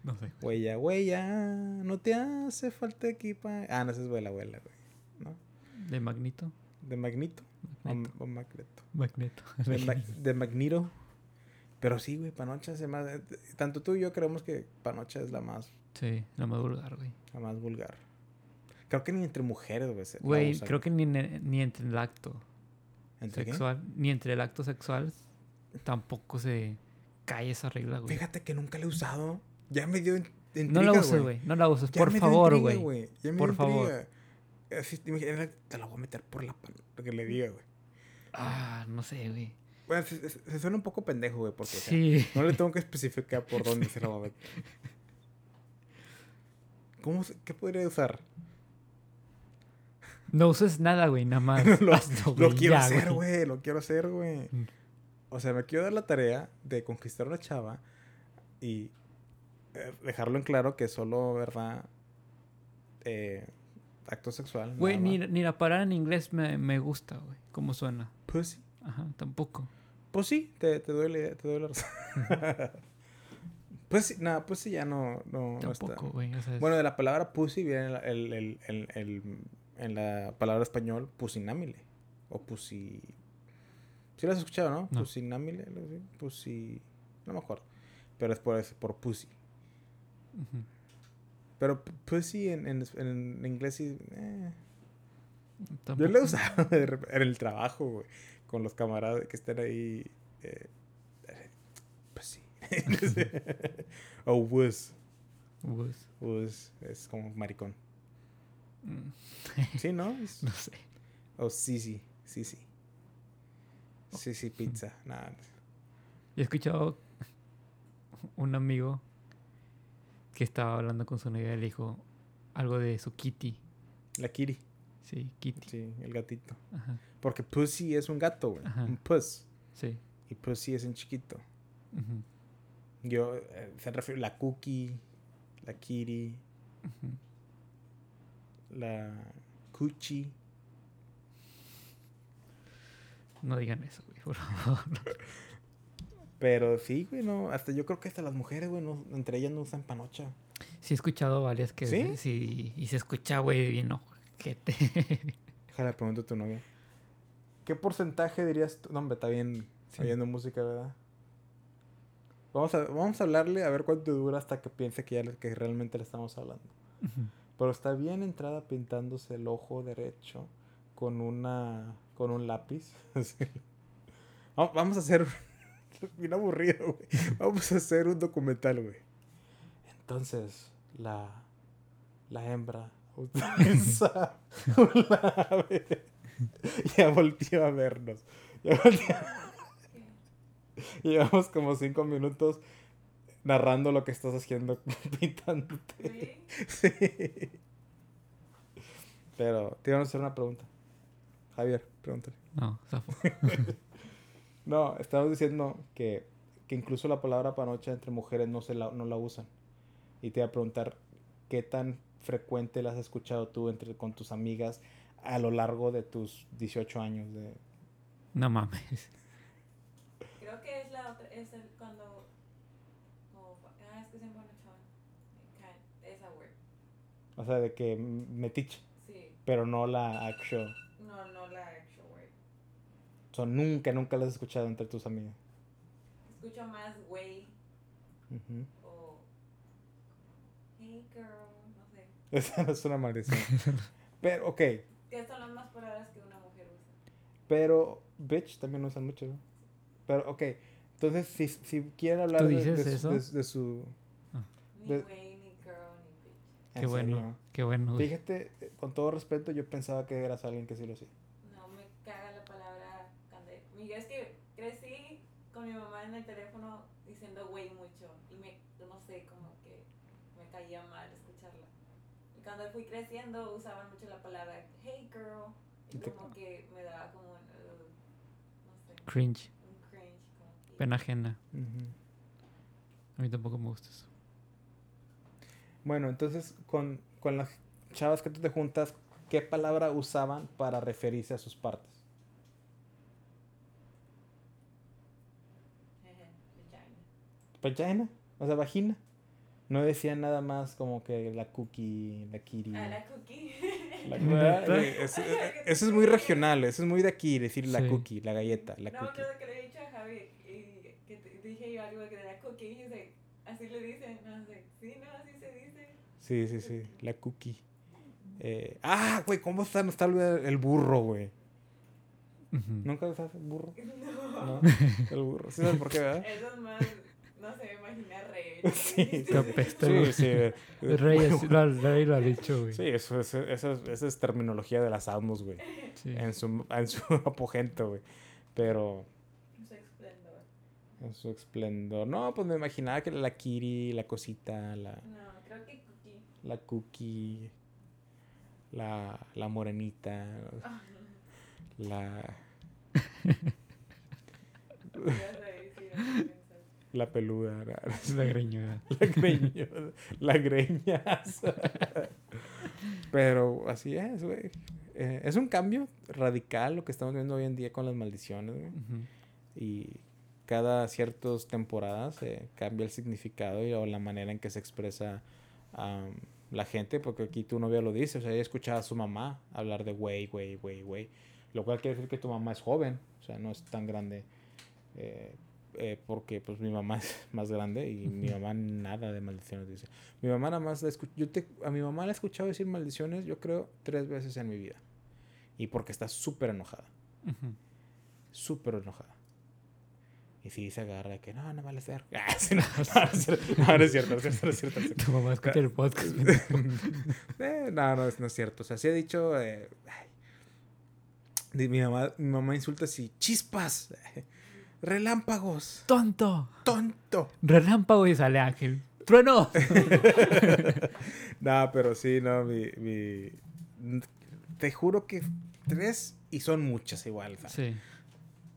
No sé. Huella, huella. No te hace falta equipa. Ah, no, esa es huela, huela, güey. ¿No? De Magnito. De Magnito. Magneto. o Magneto. Magneto. De, Ma- de Magnito. Pero sí, güey, Panocha es más. Tanto tú y yo creemos que Panocha es la más, Sí, la más vulgar, güey. la más vulgar. Creo que ni entre mujeres, güey. se- Güey, creo que ni, ni entre el acto ¿Entre qué? sexual, ni entre el acto sexual tampoco se cae esa regla, güey. Fíjate que nunca la he usado. Ya me dio in- intriga, No la uses, güey. No la uses. Por favor, intriga, güey. Ya me Por dio favor. Así, imagínate, te la voy a meter por la pan, lo que le diga, güey. Ah, no sé, güey. Bueno, se, suena un poco pendejo, güey, porque o sea, Sí. no le tengo que especificar por dónde se la va a meter. ¿Cómo se- ¿Qué podría usar? No uses nada, güey. Nada más. lo, hazlo, lo quiero ya, hacer, güey. Lo quiero hacer, güey. Mm. O sea, me quiero dar la tarea de conquistar a una chava y eh, dejarlo en claro que solo, ¿verdad? Eh, acto sexual. Güey, ni, ni la palabra en inglés me, me gusta, güey. ¿Cómo suena? Pussy. Ajá, tampoco. Pues sí, te, te doy la te doy la razón. pues sí, nada, pues sí ya no, no, no está. Tampoco, güey. O sea, es- Bueno, de la palabra pussy viene el, el, el, en la palabra español pusinámile. O pussy. Sí lo has escuchado, ¿no? No. Así. Pussy. No me acuerdo. Pero es por, eso, por pussy. Ujú. Pero p- pussy en, en, en inglés sí. eh. Yo lo he usado de rep- en el trabajo, güey. Con los camaradas que estén ahí. Eh, eh, pussy. o wuss. Pues, Wuss es como maricón. mm, Sí, ¿no? Es- no sé. O sí, sí. Sí, sí. Sí, sí, pizza. Nada. Yo he escuchado un amigo que estaba hablando con su novia y le dijo algo de su kitty. La Kiri. Sí, kitty. Sí, el gatito. Ajá. Porque pussy es un gato, güey. Ajá. Un puss. Sí. Y pussy es en chiquito. Ujú, Yo, eh, se refiere la cookie, la kitty, la cuchi. No digan eso, güey, por favor. Pero sí, güey, no. Hasta yo creo que hasta las mujeres, güey, no- entre ellas no usan panocha. Sí he escuchado varias que ¿Sí? sí, y se escucha, güey, bien ojete. Déjale, pregunto a tu novia. ¿Qué porcentaje dirías tú? No, hombre, está bien Sí. oyendo música, ¿verdad? Vamos a, vamos a hablarle a ver cuánto dura hasta que piense que ya le- que realmente le estamos hablando. Pero está bien entrada pintándose el ojo derecho con una con un lápiz. Vamos a hacer bien aburrido, güey. Vamos a hacer un documental, güey. Entonces, la la hembra utiliza un ave. Ya volteó a vernos. Ya volteó. Llevamos como cinco minutos narrando lo que estás haciendo pintándote. ¿Sí? Sí. Pero te iban a hacer una pregunta. Javier, pregúntale. No, zafo. No, estamos diciendo que, que incluso la palabra panocha entre mujeres no, se la, no la usan. Y te iba a preguntar qué tan frecuente la has escuchado tú entre, con tus amigas a lo largo de tus 18 años de... No mames. Creo que es la otra, es el cuando, como, ah, es que siempre me echaban, esa word, O sea, de que metiche, sí, pero no la actual. no, no la actual word. O sea, nunca, nunca la has escuchado entre tus amigas. Escucho más güey o hey girl, no sé. Esa no es una maldición. Pero, ok. Que son las más palabras que una mujer usa. Pero bitch también usan mucho, ¿no? Pero, ok. Entonces, si, si quieren hablar ¿Tú de, dices de su- eso? de- de su... Ni De- güey, ni girl, ni bitch. Qué ¿en bueno. serio? Qué bueno. güey. Fíjate, eh, con todo respeto, yo pensaba que eras alguien que sí lo hacía. No, me caga la palabra. Mira, es que crecí con mi mamá en el teléfono diciendo güey mucho. Y me, no sé, como que me caía mal cuando fui creciendo usaban mucho la palabra hey girl. Y como que me daba como un, uh, no sé, Cringe. un cringe. Como que, Pena ajena. A mí tampoco me gusta eso. Bueno, entonces, con, con las chavas que tú te juntas, ¿qué palabra usaban para referirse a sus partes? ¿Vagina? O sea, vagina. No decían nada más como que la cookie, la kitty. Ah, la cookie. La- ¿Neta? güey, eso, eso es muy regional, eso es muy de aquí, decir la Sí. cookie, la galleta, la no, cookie. acuerdo que le he dicho a Javi y que te- dije yo algo de la cookie y dice, así le dicen, no sé, sí, no, así se dice. Sí, sí, sí, la cookie. Eh, ah, güey, ¿cómo está, no está el, el burro, güey? Ujú. ¿Nunca usaste el burro? No. No, el burro. ¿Sí sabes por qué, verdad? Eso es más, no sé, imaginar rey. Sí, Qué apesta. Sí, sí. Rey, lo, Rey lo ha dicho, güey. Sí, eso, es- eso, es- esa es terminología de las almas, güey. Sí. En su, en su apogento, güey. Pero Su esplendor. en su esplendor. No, pues me imaginaba que la kiri, la cosita, la, No, creo que cookie. la cookie, la, la morenita, Ah, la, la peluda, la, greñuda. la greñuda, la greñaza. Pero así es, güey. Eh, es un cambio radical lo que estamos viendo hoy en día con las maldiciones, güey. Y cada ciertas temporadas eh, cambia el significado y, o la manera en que se expresa la gente, porque aquí tu novia lo dice, o sea, ella escuchaba a su mamá hablar de güey, güey, güey, güey. Lo cual quiere decir que tu mamá es joven, o sea, no es tan grande. eh, eh, porque pues mi mamá es más grande y mi mamá nada de maldiciones dice. Mi mamá nada más la yo te, a mi mamá la he escuchado decir maldiciones, yo creo, tres veces en mi vida. Y porque está súper enojada, Ujú. súper enojada. Y si se agarra de que no, no vale ser. Ah, sí, no, no, no es cierto, no, es cierto, no es cierto. Tu mamá escucha el podcast. Eh, no, no es, no es cierto. O sea, sí ha dicho. eh, ay, mi, mamá, mi mamá insulta así: chispas, relámpagos, ¡Tonto! tonto. Relámpago y sale Ángel. ¡Trueno! No, pero sí, no, mi, mi- Te juro que tres y son muchas igual. Sí.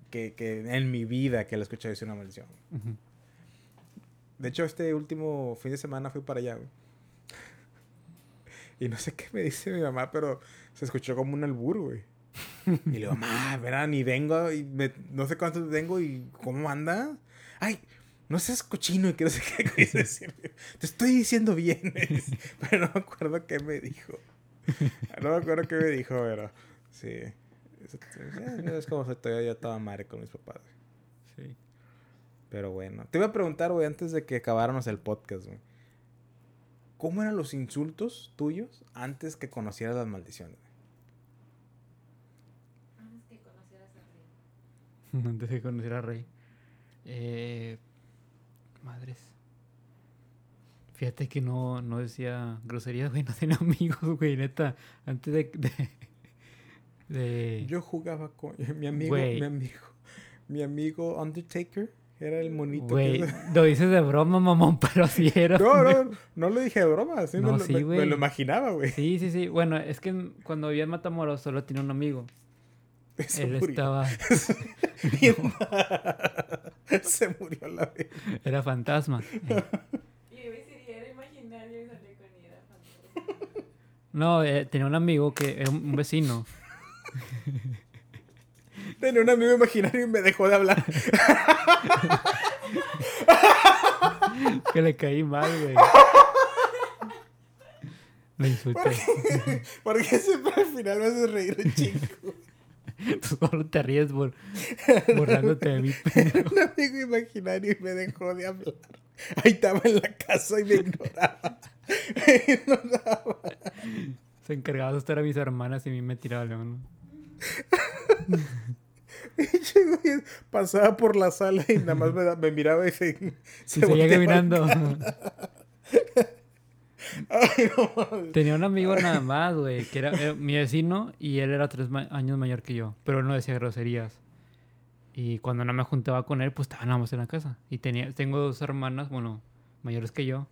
que, que en mi vida que la he escuchado decir una maldición. De hecho, este último fin de semana fui para allá, güey. Y no sé qué me dice mi mamá, pero se escuchó como un albur, güey. Y le digo, mamá, verá, ni vengo, y me- no sé cuánto vengo y cómo anda. Ay, no seas cochino y que no sé qué quise decir. Te estoy diciendo bien. pero no me acuerdo qué me dijo. No me acuerdo qué me dijo, pero sí. Es, como si todavía yo estaba madre con mis papás. Sí. Pero bueno, te iba a preguntar, güey, antes de que acabáramos el podcast, güey. ¿Cómo eran los insultos tuyos antes que conocieras las maldiciones? güey? Antes que conocieras a Rey. Antes de conocer a Rey. Eh, madres. Fíjate que no, no decía groserías, güey. No tenía amigos, güey, neta. Antes de... de, de- Yo jugaba con mi amigo, Güey. mi amigo, mi amigo Undertaker, era el monito. que- Güey, lo dices de broma, mamón, pero así era. No, no, no lo dije de broma, así me, No, lo, sí, me- me lo imaginaba, güey. Sí, sí, sí. Bueno, es que cuando vivía en Matamoros solo tenía un amigo. Se Él murió. estaba... Se murió la vez. Era fantasma. Y iba a decir, y era imaginario y salí con ella. fantasma. No, eh, tenía un amigo que era un vecino. Tenía un amigo imaginario y me dejó de hablar. Que le caí mal, güey. Le insulté. Porque siempre al final me hace reír un chico. Tú solo te ríes por, burlándote de mí. un amigo imaginario y me dejó de hablar. Ahí estaba en la casa y me ignoraba. Me ignoraba. Se encargaba de estar a mis hermanas y a mí me tiraba león. Pasaba por la sala y nada más me, da- me miraba y se, Y se seguía volteaba. caminando. Tenía un amigo nada más, güey, que era, era mi vecino y él era tres ma- años mayor que yo, pero él no decía groserías. Y cuando no me juntaba con él, pues estábamos en la casa. Y tenía, tengo dos hermanas, bueno, mayores que yo,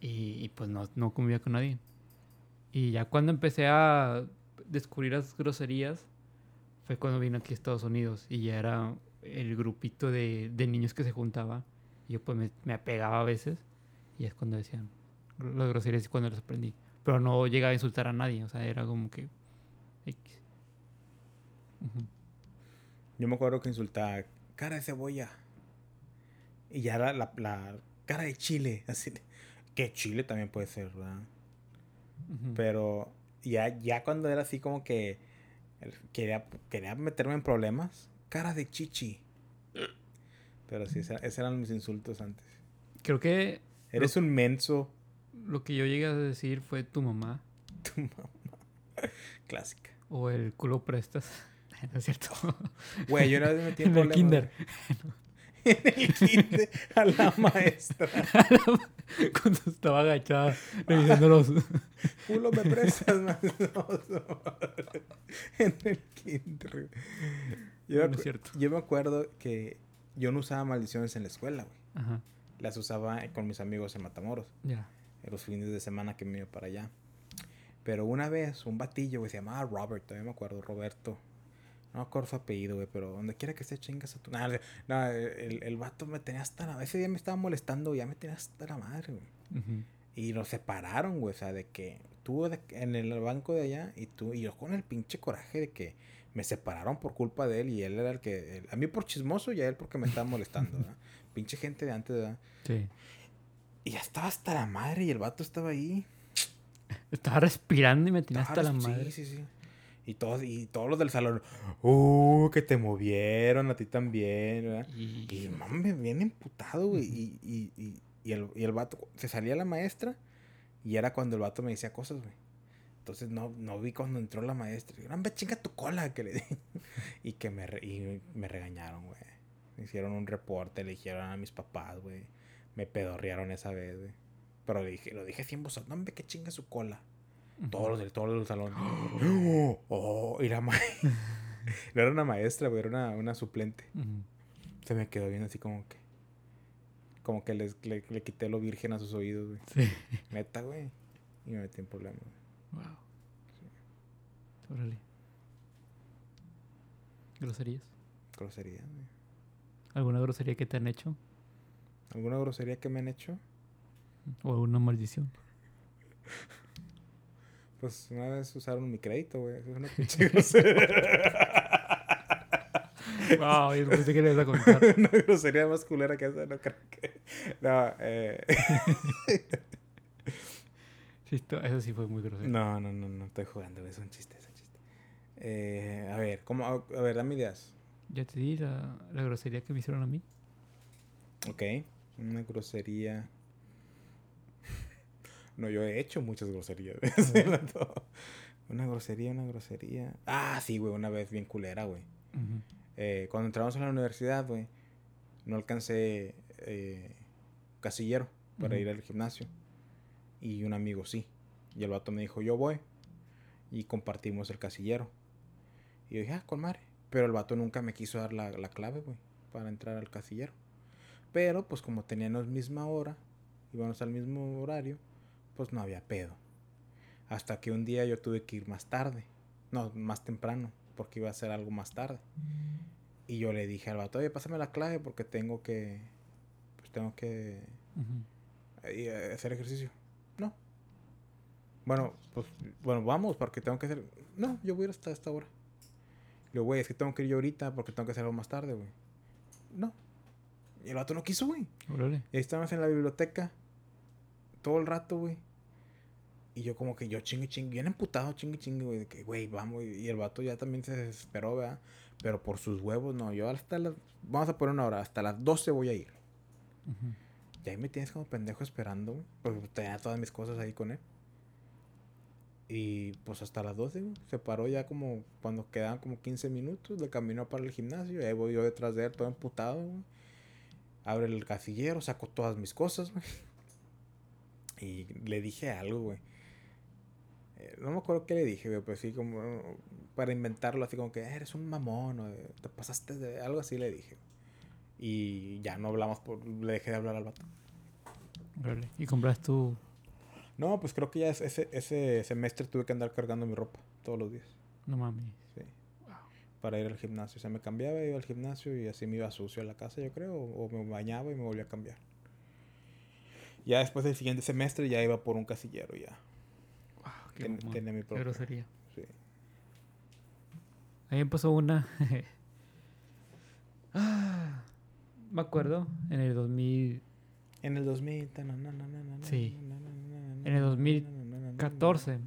y, y, pues no, no convivía con nadie. Y ya cuando empecé a descubrir las groserías, fue cuando vine aquí a Estados Unidos y ya era el grupito de, de niños que se juntaba. Yo pues me, me apegaba a veces y es cuando decían las groserías cuando las aprendí. Pero no llegaba a insultar a nadie, o sea, era como que... X. Yo me acuerdo que insultaba cara de cebolla. Y ya la, la cara de chile. Así. Que chile también puede ser, ¿verdad? Pero ya, ya cuando era así como que quería, quería meterme en problemas, cara de chichi. Pero sí, esos eran mis insultos antes. Creo que Eres un menso. Lo que yo llegué a decir fue tu mamá Tu mamá. Clásica. o el culo prestas. No es cierto. Güey, yo una vez me metí en, en el kinder. en el kinder a la maestra. Cuando estaba agachada revisando los... Culo me prestas más. en el kinder. Yo, No me es cierto. yo me acuerdo que yo no usaba maldiciones en la escuela, güey. Ajá, Las usaba con mis amigos en Matamoros. ya. Los fines de semana que me iba para allá. Pero una vez, un batillo, güey, se llamaba Robert, todavía me acuerdo, Roberto. No me acuerdo su apellido, güey, pero donde quiera que esté, chingas a tu... Nah, no, el, el vato me tenía hasta la... Ese día me estaba molestando, ya me tenía hasta la madre, güey. Ujú. Y nos separaron, güey. O sea, de que tú en el banco de allá y tú y yo con el pinche coraje de que me separaron por culpa de él y él era el que. a mí por chismoso y a él porque me estaba molestando, ¿verdad? pinche gente de antes, ¿verdad? Sí. Y ya estaba hasta la madre y el vato estaba ahí. Estaba respirando y me tenía Estaba hasta la madre. Sí, sí, sí. Y todos, y todos los del salón, uh, que te movieron, a ti también, ¿verdad? Y, Y mami, bien emputado, güey. Y, y, y, y el, y el vato, se salía la maestra y era cuando el vato me decía cosas, güey. Entonces no, no vi cuando entró la maestra. Y, hombre, chinga tu cola, que le di. y que me, re- y me regañaron, güey. Me hicieron un reporte, le dijeron a mis papás, güey. Me pedorrearon esa vez, güey. Pero le dije, lo dije así en voz alta, no, hombre, que chinga su cola. Todos los del, todos los salón. oh, y la ma- No era una maestra, güey, era una, una suplente. Se me quedó bien así como que. Como que les, le, le quité lo virgen a sus oídos, güey. Sí. Neta, güey. Y me metí en problemas, güey. Wow. Órale. ¿Groserías? Grosería, güey. ¿Alguna grosería que te han hecho? ¿Alguna grosería que me han hecho? ¿O alguna maldición? Pues una vez usaron mi crédito, güey. Eso es una pinche grosería. wow, yo pensé que le ibas a comentar. una grosería más culera que esa, no creo que. No, eh. Eso sí fue muy grosero. No, no, no, no estoy jugando, güey. Es un chiste, es un chiste. Eh, a ver, ¿cómo? A a ver, dame ideas. Ya te di la, la grosería que me hicieron a mí. Ok. Una grosería. No, yo he hecho muchas groserías. Una grosería, una grosería. Ah, sí, güey, una vez bien culera, güey. Eh, cuando entramos a la universidad, güey, no alcancé eh, casillero para ir al gimnasio. Y un amigo sí. Y el vato me dijo, yo voy. Y compartimos el casillero. Y yo dije, ah, con madre. Pero el vato nunca me quiso dar la, la clave, güey, para entrar al casillero. Pero, pues como teníamos misma hora, íbamos al mismo horario, pues no había pedo. Hasta que un día yo tuve que ir más tarde. No, más temprano, porque iba a hacer algo más tarde. Y yo le dije al vato, oye, pásame la clave porque tengo que. Pues tengo que eh, hacer ejercicio. No. Bueno, pues, bueno, vamos, porque tengo que hacer. No, yo voy a ir hasta esta hora. Le digo, güey, es que tengo que ir yo ahorita porque tengo que hacer algo más tarde, güey. No. Y el vato no quiso, güey. Estábamos en la biblioteca todo el rato, güey. Y yo como que yo chingue chingue, bien emputado, chingue chingue, güey, de que, güey, vamos. Y el vato ya también se desesperó, ¿verdad? Pero por sus huevos, no, yo hasta las, vamos a poner una hora, hasta las 12 voy a ir. Y ahí me tienes como pendejo esperando, güey. Porque tenía todas mis cosas ahí con él. Y pues hasta las 12, güey. Se paró ya como cuando quedaban como 15 minutos. Le caminó para el gimnasio. Y ahí voy yo detrás de él, todo emputado, güey. Abre el casillero, saco todas mis cosas, güey. Y le dije algo, güey. Eh, no me acuerdo qué le dije, güey. Pero sí como... Para inventarlo así como que "Eh, eres un mamón. O eh, te pasaste de... Algo así le dije. Y ya no hablamos por... Le dejé de hablar al vato. ¿Y compras tu No, pues creo que ya es- ese, ese semestre tuve que andar cargando mi ropa todos los días. No mames. Para ir al gimnasio. O sea, me cambiaba, iba al gimnasio y así me iba sucio a la casa, yo creo. O, me bañaba y me volvía a cambiar. Ya después del siguiente semestre ya iba por un casillero ya. Wow, qué Ten- tenía mi Qué grosería. Sí. A mí me pasó una. Ah, me acuerdo, en el 2000. En el 2000. ta, na, na, na, na, na, Sí. En el na, 2014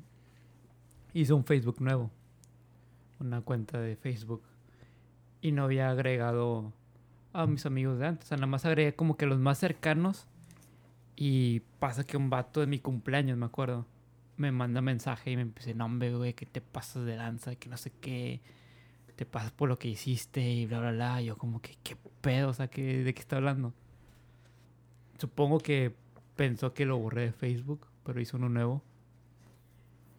hice un Facebook nuevo. Una cuenta de Facebook. Y no había agregado a mis amigos de antes. O sea, nada más agregué como que los más cercanos. Y pasa que un vato de mi cumpleaños, me acuerdo, me manda mensaje y me empecé, no, hombre, güey, que te pasas de lanza, que no sé qué, te pasas por lo que hiciste y bla, bla, bla. Yo como que, ¿qué pedo? O sea, ¿qué, ¿de qué está hablando? Supongo que pensó que lo borré de Facebook, pero hizo uno nuevo.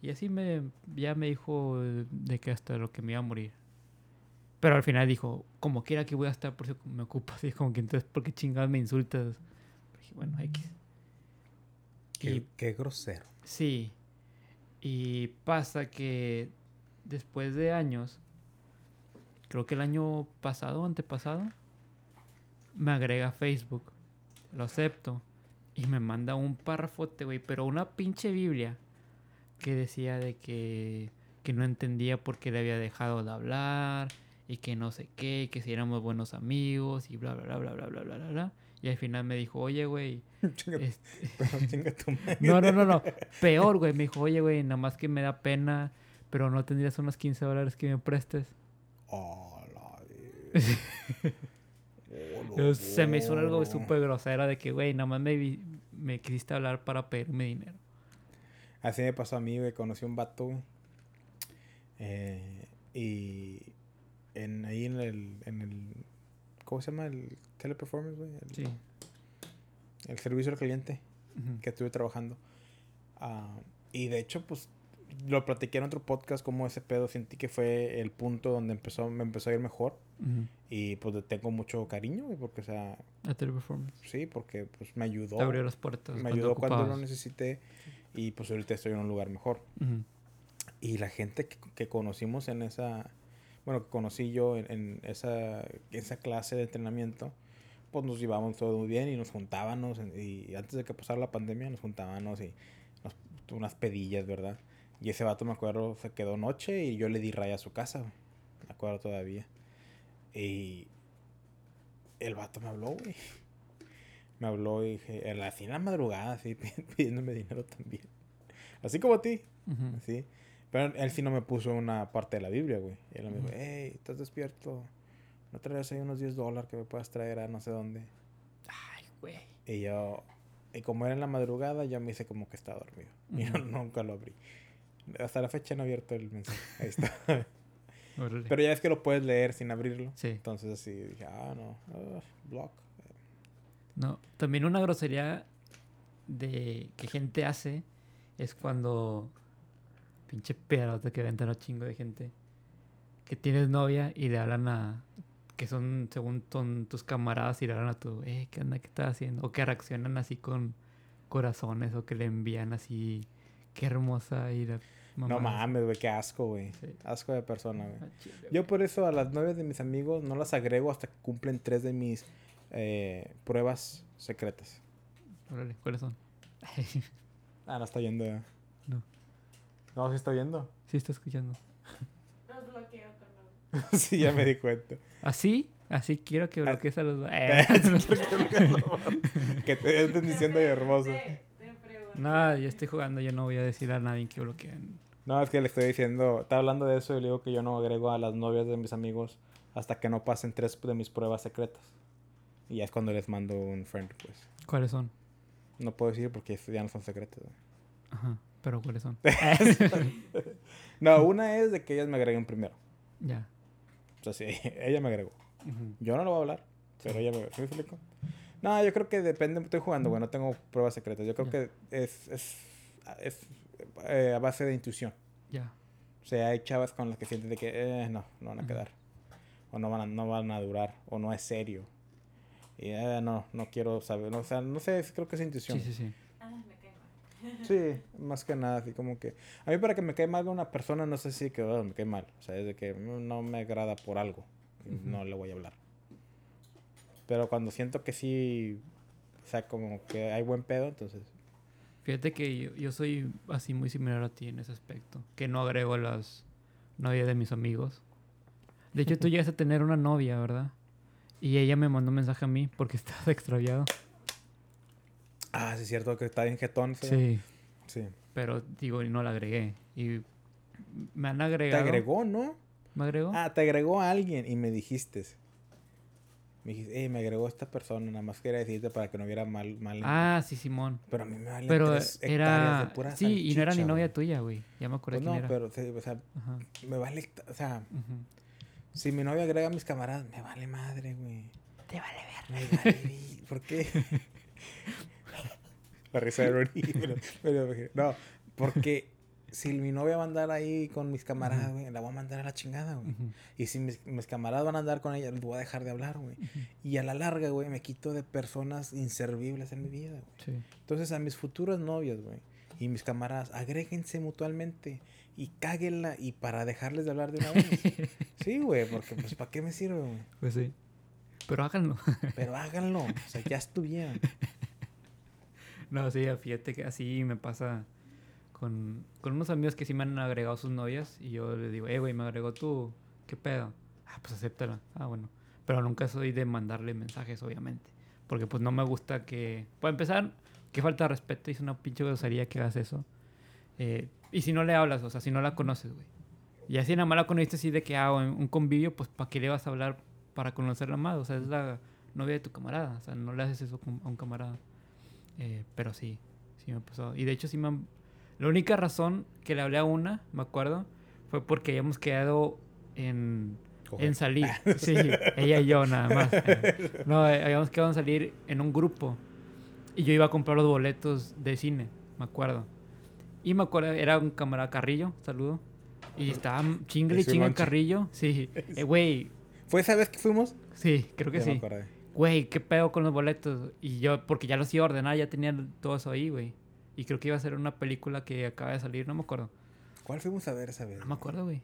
Y así me, ya me dijo eh, de que hasta lo que me iba a morir. Pero al final dijo, como quiera que voy a estar por si me ocupas. Y es como que entonces, ¿por qué chingados me insultas? Dije, bueno, X. Qué, Y qué grosero. Sí. Y pasa que después de años, creo que el año pasado, antepasado, me agrega a Facebook. Lo acepto. Y me manda un párrafote, güey, pero una pinche Biblia que decía de que, que no entendía por qué le había dejado de hablar y que no sé qué, y que si éramos buenos amigos y bla, bla, bla, bla, bla, bla, bla, bla. bla. Y al final me dijo, oye, güey. Este no, no, no, no. Peor, güey. Me dijo, oye, güey, nada más que me da pena, pero no tendrías unos 15 dólares que me prestes. Se me hizo algo súper grosero de que, güey, nada más me, me quisiste hablar para pedirme dinero. Así me pasó a mí, güey. Conocí a un vato, güey. Eh, y en, ahí en el, en el... ¿Cómo se llama? El teleperformance, güey. El, Sí. el servicio al cliente que estuve trabajando. Ah, y de hecho, pues, lo platiqué en otro podcast como ese pedo. Sentí que fue el punto donde empezó, me empezó a ir mejor. Ujú. Y pues le tengo mucho cariño, güey, porque, o sea, A Teleperformance. sí, porque pues me ayudó. Te abrió las puertas. me ayudó cuando lo necesité. Y pues ahorita estoy en un lugar mejor. Y la gente que, que conocimos en esa, bueno, que conocí yo en, en esa, esa clase de entrenamiento, pues nos llevábamos todo muy bien y nos juntábamos. y antes de que pasara la pandemia, nos juntábamos y nos, unas pedillas, ¿verdad? Y ese vato, me acuerdo, se quedó noche y yo le di raya a su casa. Me acuerdo todavía. Y el vato me habló, güey. Me habló y dije, en la, así en la madrugada, así, pidiéndome dinero también. Así como a ti. Sí. Pero él sí no me puso una parte de la Biblia, güey. Y él me dijo, hey, ¿estás despierto? ¿No traes ahí unos 10 dólares que me puedas traer a no sé dónde? Ay, güey. Y yo, y como era en la madrugada, yo me hice como que estaba dormido. Y no- nunca lo abrí. Hasta la fecha no he abierto el mensaje. Ahí está. Pero ya es que lo puedes leer sin abrirlo. Sí. Entonces así dije, ah, no, ah, block. No, también una grosería de que gente hace es cuando pinche pedazo que venta un chingo de gente que tienes novia y le hablan a que son según son tus camaradas y le hablan a tu, eh, ¿qué onda? ¿Qué estás haciendo? O que reaccionan así con corazones o que le envían así, qué hermosa y la No mamadas. mames, güey, qué asco, güey. Sí. Asco de persona, güey. Ah, Yo por eso a las nueve de mis amigos no las agrego hasta que cumplen tres de mis eh, pruebas secretas. Órale, ¿cuáles son? Ah, no está oyendo. ya. No. No, sí está oyendo. sí, está escuchando. Los bloqueo con sí, ya me di cuenta. ¿Así? Así quiero que Ah. bloquees a los... Eh. que te estén diciendo y hermoso. Nada, yo estoy jugando, yo no voy a decir a nadie que bloqueen. No, es que le estoy diciendo, está hablando de eso y le digo que yo no agrego a las novias de mis amigos hasta que no pasen tres de mis pruebas secretas. Y ya es cuando les mando un friend request. ¿Cuáles son? No puedo decir porque ya no son secretas. güey. Ajá, pero ¿cuáles son? No, una es de que ellas me agreguen primero. ya. O sea, sí, ella me agregó. Yo no lo voy a hablar, pero ella me... ¿Sí me explico? No, yo creo que depende... Estoy jugando, güey. No tengo pruebas secretas. Yo creo que es... Es, es eh, a base de intuición. Ya. O sea, hay chavas con las que sienten de que... eh, no, no van a quedar. O no van a, no van a durar. O no es serio. Y eh, no, no quiero saber. No, o sea, no sé, creo que es intuición. Sí, sí, sí. Ah, me cae mal. Sí, más que nada, así como que... A mí para que me cae mal una persona, no sé si que oh, me cae mal. O sea, es de que no me agrada por algo. y Ujú. No le voy a hablar. Pero cuando siento que sí... O sea, como que hay buen pedo, entonces... Fíjate que yo, yo soy así muy similar a ti en ese aspecto. Que no agrego a las novias de mis amigos. De hecho, tú llegas a tener una novia, ¿verdad? Y ella me mandó un mensaje a mí porque estabas extraviado. Ah, sí es cierto que está bien jetón. ¿sí? Sí. Sí. Pero digo, y no la agregué. Y me han Te agregado. agregó, ¿no? ¿Me agregó? Ah, te agregó a alguien y me dijiste. Me dijiste, eh, me agregó esta persona, nada más quería decirte para que no hubiera mal... mal Ah, sí, Simón. Pero a mí me valen Pero tres hectáreas era. de pura Sí, y no era ni novia tuya, güey. Ya me acuerdo Pues quién no, era. pero, o sea, Ajá. me vale... O sea, ujú. Si mi novia agrega a mis camaradas, me vale madre, güey. Te vale ver. Me vale, ¿por qué? La risa de pero- no, porque si mi novia va a andar ahí con mis camaradas, güey, la voy a mandar a la chingada, güey. Y si mis, mis camaradas van a andar con ella, les voy a dejar de hablar, güey. Y a la larga, güey, me quito de personas inservibles en mi vida, güey. Sí. Entonces a mis futuras novias, güey, y mis camaradas, agréguense mutuamente y cáguenla y para dejarles de hablar de una vez. sí, güey, porque pues ¿para qué me sirve, güey? Pues sí. Pero háganlo. Pero háganlo, o sea, ya estuvieron. No, sí, fíjate que así me pasa con, con unos amigos que sí me han agregado sus novias y yo les digo, eh, güey, me agregó tú, ¿qué pedo? Ah, pues acéptala. Ah, bueno. Pero nunca soy de mandarle mensajes, obviamente. Porque pues no me gusta que... Para empezar, que falta de respeto, es una pinche grosería que hagas eso. Eh, y si no le hablas, o sea, si no la conoces, güey. Y así nada más la conociste así de que, ah, en un convivio, pues, ¿para qué le vas a hablar para conocerla más? O sea, es la novia de tu camarada. O sea, no le haces eso a un camarada. Eh, pero sí, sí me pasó. Y de hecho, sí me han- La única razón que le hablé a una, me acuerdo, fue porque habíamos quedado en, en salir. Sí, ella y yo nada más. Eh, No, eh, habíamos quedado en salir en un grupo. Y yo iba a comprar los boletos de cine, me acuerdo. Y me acuerdo, era un camarada Carrillo, saludo. Y estaba chingle y chinga. Carrillo. Sí, Eh, güey, ¿Fue esa vez que fuimos? sí, creo que Ya sí. Güey, ¿qué pedo con los boletos? Y yo, porque ya los iba a ordenar, ya tenía todo eso ahí, güey. Y creo que iba a ser una película que acaba de salir, no me acuerdo. ¿Cuál fuimos a ver esa vez? No me acuerdo, güey.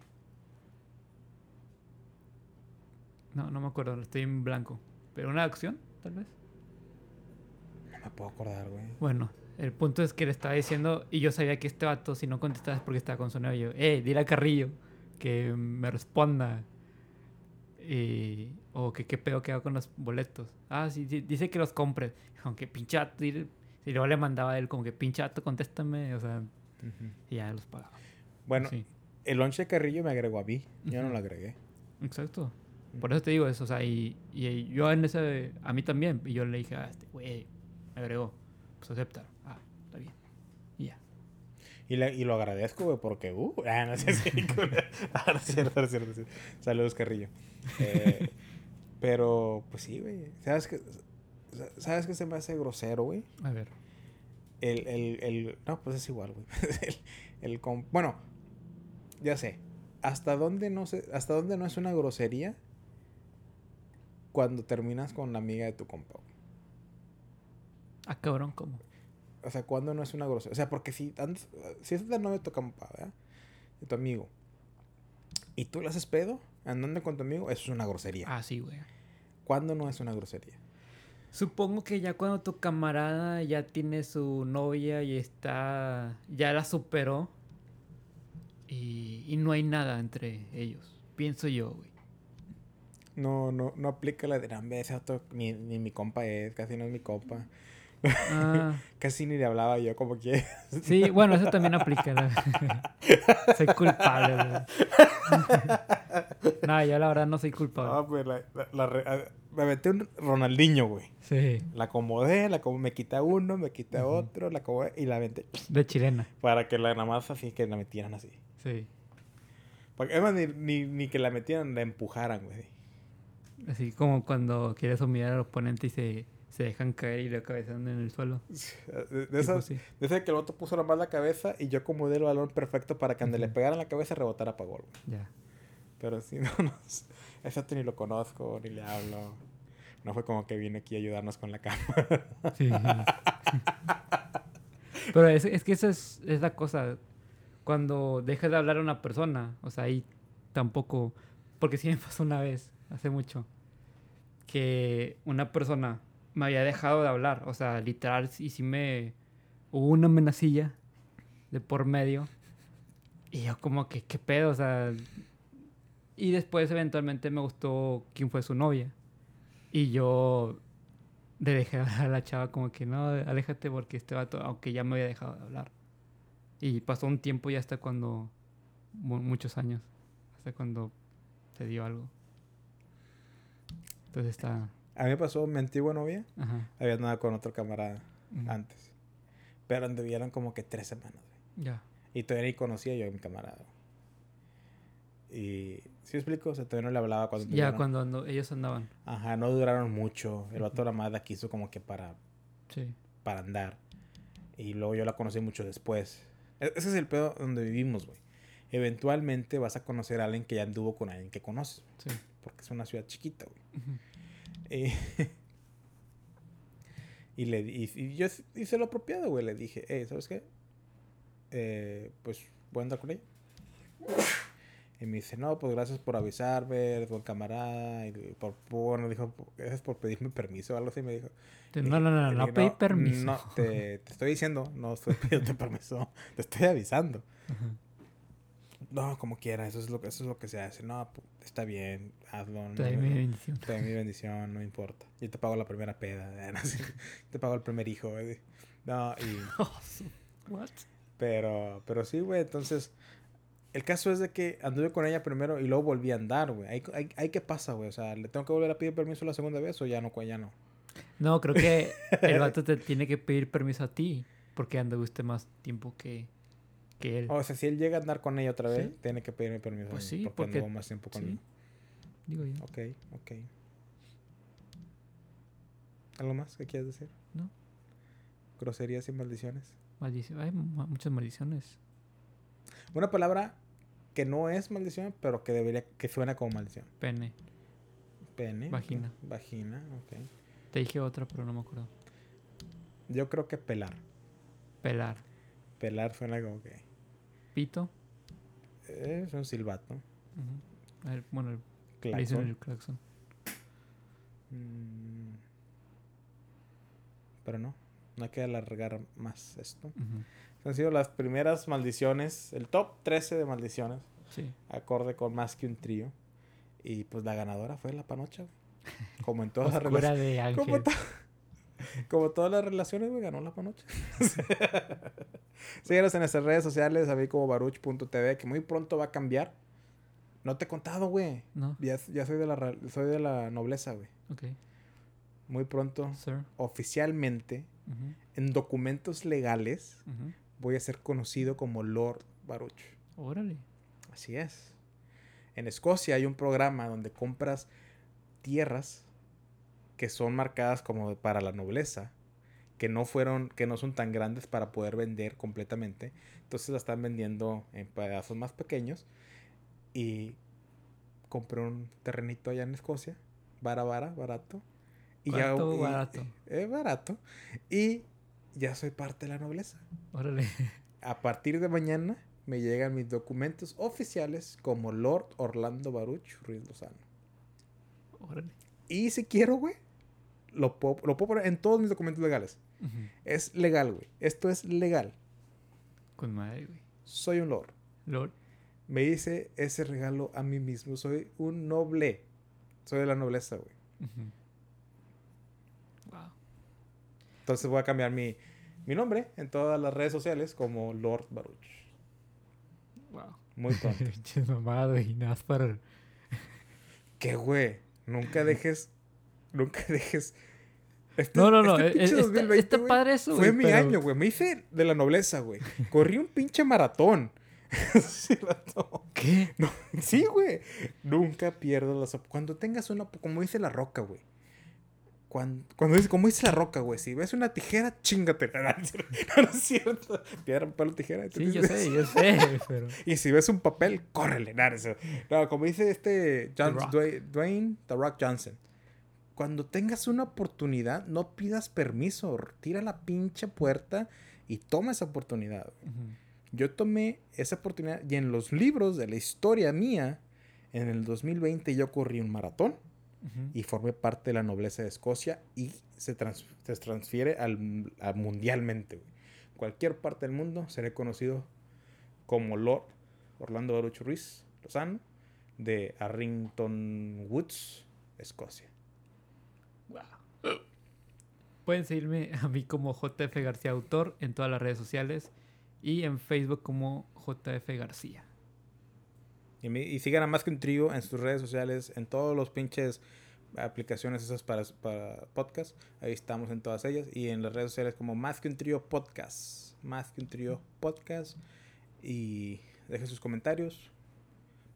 No, no me acuerdo, estoy en blanco. ¿Pero una acción, tal vez? No me puedo acordar, güey. Bueno, el punto es que le estaba diciendo, y yo sabía que este vato, si no contestaba es porque estaba con su novio. Eh, dile a Carrillo que me responda. Y, o que qué pedo que hago con los boletos. Ah, sí, sí, dice que los compres. Aunque dile- y luego le mandaba a él como que pinche vato, contéstame. O sea, y ya los pagaba. Bueno, Sí, el lonche de Carrillo me agregó a mí. Yo no lo agregué. exacto. Por eso te digo eso, o sea, y, y yo en ese, a mí también, y yo le dije, ah, este güey, me agregó, pues acepta, ah, está bien, y ya. Y, le- y lo agradezco, güey, porque, uh, ah, no sé si. ah, no es cierto, no es cierto, no es cierto. Saludos, Carrillo. Eh, pero, pues sí, güey. ¿Sabes qué? ¿Sabes qué se me hace grosero, güey? A ver, El, el, el, no, pues es igual, güey. El, el com- bueno, ya sé. ¿Hasta dónde no se, hasta dónde no es una grosería cuando terminas con la amiga de tu compa? ah, cabrón, ¿cómo? O sea, ¿cuándo no es una grosería? O sea, porque si, andas- si es de novio de tu compa, ¿verdad? De tu amigo. Y tú le haces pedo andando con tu amigo, eso es una grosería. Ah, sí, güey. ¿Cuándo no es una grosería? Supongo que ya cuando tu camarada ya tiene su novia y está, ya la superó y, y no hay nada entre ellos, pienso yo, güey. No, no, no aplica la de "Nambe, ese otro, ni, ni mi compa es, casi no es mi compa. Ah, Casi ni le hablaba yo como que. sí, bueno, eso también aplica. ¿no? soy culpable, no, yo la verdad no soy culpable. Ah, pues la, la- la re- me metí un Ronaldinho, güey. Sí, La acomodé, la acomodé, me quité uno, me quité Ujú. otro, la acomodé y la aventé. de chilena, Para que la nada más así, que la metieran así. sí. Porque además ni, ni, ni que la metieran, la empujaran, güey. Así como cuando quieres humillar al oponente y se, se dejan caer y lo cabezan en el suelo. De, de Tipo esas, así. de esas que el otro puso la más la cabeza y yo acomodé el balón perfecto para que donde le pegaran la cabeza rebotara para gol. Ya. Pero sí, no, no. Ese otro ni lo conozco, ni le hablo. No fue como que vine aquí a ayudarnos con la cama. Sí. Pero es, es que esa es, es la cosa. Cuando dejas de hablar a una persona, o sea, ahí tampoco. Porque sí me pasó una vez, hace mucho, que una persona me había dejado de hablar. O sea, literal, y sí me. Hubo una amenacilla de por medio. Y yo, como que, ¿qué pedo? O sea. Y después, eventualmente, me gustó quién fue su novia. Y yo le dejé hablar a la chava como que no, aléjate porque este vato, aunque ya me había dejado de hablar. Y pasó un tiempo ya hasta cuando, mu- muchos años, hasta cuando se dio algo. Entonces está, A mí me pasó mi antigua novia. ajá. Había andado con otro camarada antes. Pero anduvieron como que tres semanas. güey. Ya. Y todavía ni conocía yo a mi camarada. Y... ¿Sí explico? O sea, todavía no le hablaba cuando Ya cuando ando- ellos andaban. Ajá, no duraron mucho. El vato la más la quiso como que para, Sí. para andar. Y luego yo la conocí mucho después. E- Ese es el pedo donde vivimos, güey. Eventualmente vas a conocer a alguien que ya anduvo con alguien que conoces. Sí. Porque es una ciudad chiquita, güey. ujú, Y, y le di- y, y yo hice lo apropiado, güey. Le dije, hey, ¿sabes qué? Eh, pues voy a andar con ella. Y me dice, no, pues gracias por avisarme, eres buen camarada. Y por, bueno, dijo, gracias por pedirme permiso o algo así me dijo. No, no, no, no, no pedí permiso. No, te, te estoy diciendo, no estoy pidiendo permiso, te estoy avisando. Ajá. No, como quiera, eso es lo, que- eso es lo que se hace. No, está bien, hazlo. Te doy mi bendición. te doy mi bendición, no importa. Yo te pago la primera peda. No te pago el primer hijo. No, y, Oh, What? pero, pero sí, güey, entonces, El caso es de que anduve con ella primero y luego volví a andar, güey. ¿Ahí, ahí, ahí qué pasa, güey? O sea, ¿le tengo que volver a pedir permiso la segunda vez o ya no, ya no? No, creo que el vato te tiene que pedir permiso a ti porque anduviste más tiempo que, que él. O sea, si él llega a andar con ella otra vez, Sí. tiene que pedirme permiso. Pues sí, porque, porque- anduvo más tiempo sí. conmigo. Digo yo. Ok, ok. ¿Algo más que quieras decir? No. Groserías y maldiciones. Maldición. Hay mu- muchas maldiciones. Una palabra que no es maldición, pero que debería, que suena como maldición. Pene. Pene. Vagina. Vagina, ok. Te dije otra, pero no me acuerdo. Yo creo que pelar. Pelar. Pelar suena como que Pito. es un silbato. A ver, bueno, el dicen Claxon. el claxon. Mm. Pero no, no hay que alargar más esto. Han sido las primeras maldiciones, el top 13 de maldiciones, Sí. acorde con más que un trío. Y pues la ganadora fue la panocha. Como en todas las relaciones. de Como, to- como todas las relaciones, me ganó la panocha. Síguenos en nuestras redes sociales, a mí como baruch.tv, que muy pronto va a cambiar. No te he contado, güey. ¿No? Ya, ya soy de la soy de la nobleza, güey. Ok. Muy pronto, Sir. oficialmente, en documentos legales, voy a ser conocido como Lord Baruch. Órale. Así es. En Escocia hay un programa donde compras tierras que son marcadas como para la nobleza, que no fueron, que no son tan grandes para poder vender completamente. Entonces la están vendiendo en pedazos más pequeños. Y compré un terrenito allá en Escocia, vara vara, barato. Y ¿Cuánto y- barato? eh, barato. Y ya soy parte de la nobleza. Órale. A partir de mañana me llegan mis documentos oficiales como Lord Orlando Baruch Ruiz Lozano. Órale. Y si quiero, güey, lo puedo, lo puedo poner en todos mis documentos legales. Es legal, güey. Esto es legal. Con madre, güey. Soy un Lord. Lord. Me hice ese regalo a mí mismo. Soy un noble. Soy de la nobleza, güey. Wow. Entonces voy a cambiar mi, mi nombre en todas las redes sociales como Lord Baruch. Wow. Muy. Pinches mamado y para. ¿Qué, güey? Nunca dejes. Nunca dejes. Este- No, no, no. este eh, pinche eh, está, 2020, está padre eso, Fue güey, mi pero- año, güey. Me hice de la nobleza, güey. Corrí un pinche maratón. Sí. ¿Qué? No, sí, güey. Nunca pierdas las Cuando tengas una. Como dice la roca, güey. Cuando, cuando dice, como dice la roca, güey. Si ves una tijera, chingate. No, no es cierto. Es. Piedra, papel o tijera. ¿tú Sí, yo sé, yo sé, pero. Y si ves un papel, córrele. No, como dice este John- Rock. Dwayne, Dwayne The Rock Johnson. Cuando tengas una oportunidad, no pidas permiso. Tira la pinche puerta y toma esa oportunidad. Yo tomé esa oportunidad y en los libros de la historia mía, en el 2020 yo corrí un maratón y formé parte de la nobleza de Escocia y se, trans- se transfiere al, a mundialmente. güey. Cualquier parte del mundo seré conocido como Lord Orlando Baruch Ruiz Lozano de Arrington Woods, Escocia. Pueden seguirme a mí como JF García Autor en todas las redes sociales y en Facebook como JF García. Y, y sigan a Más que un trío en sus redes sociales, en todos los pinches aplicaciones esas para, para podcast. Ahí estamos en todas ellas. Y en las redes sociales como Más que un trío podcast. Más que un trío podcast. Y dejen sus comentarios.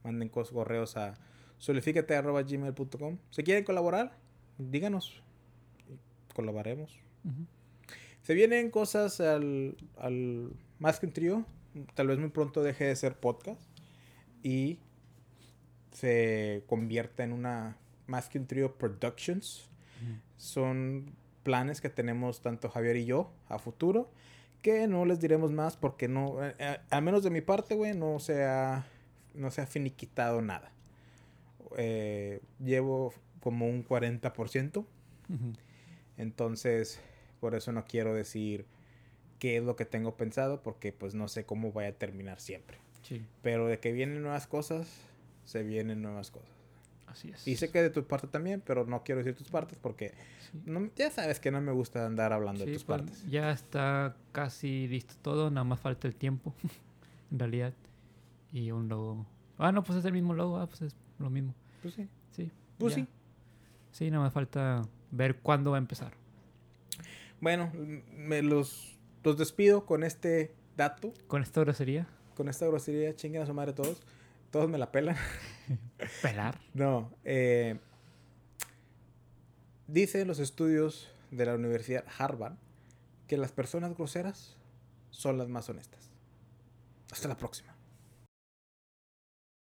Manden correos a solifícate.gmail.com. Si quieren colaborar, díganos. Ujú. Se vienen cosas al, al más que un trío. Tal vez muy pronto deje de ser podcast. Y se convierta en una más que un trío productions. Son planes que tenemos tanto Javier y yo a futuro. Que no les diremos más porque no, eh, eh, al menos de mi parte, güey, no se ha, no se ha finiquitado nada. Eh, llevo como un 40%. Ujú. Entonces, por eso no quiero decir qué es lo que tengo pensado, porque pues no sé cómo vaya a terminar siempre. Sí, Pero de que vienen nuevas cosas, se vienen nuevas cosas. así es. Y sé que de tu parte también, pero no quiero decir tus partes porque Sí. no- ya sabes que no me gusta andar hablando de tus pues, partes. Ya está casi listo todo, nada más falta el tiempo, en realidad. y un logo. Ah, no, pues es el mismo logo, ah, pues es lo mismo. Pues sí. Sí. Pues ya. sí. Sí, nada más falta ver cuándo va a empezar. Bueno, me los, los despido con este dato, Con esta grosería, con esta grosería. Chinguen a su madre todos. Todos me la pelan. pelar. No, eh, dicen los estudios de la Universidad Harvard que las personas groseras son las más honestas. Hasta la próxima.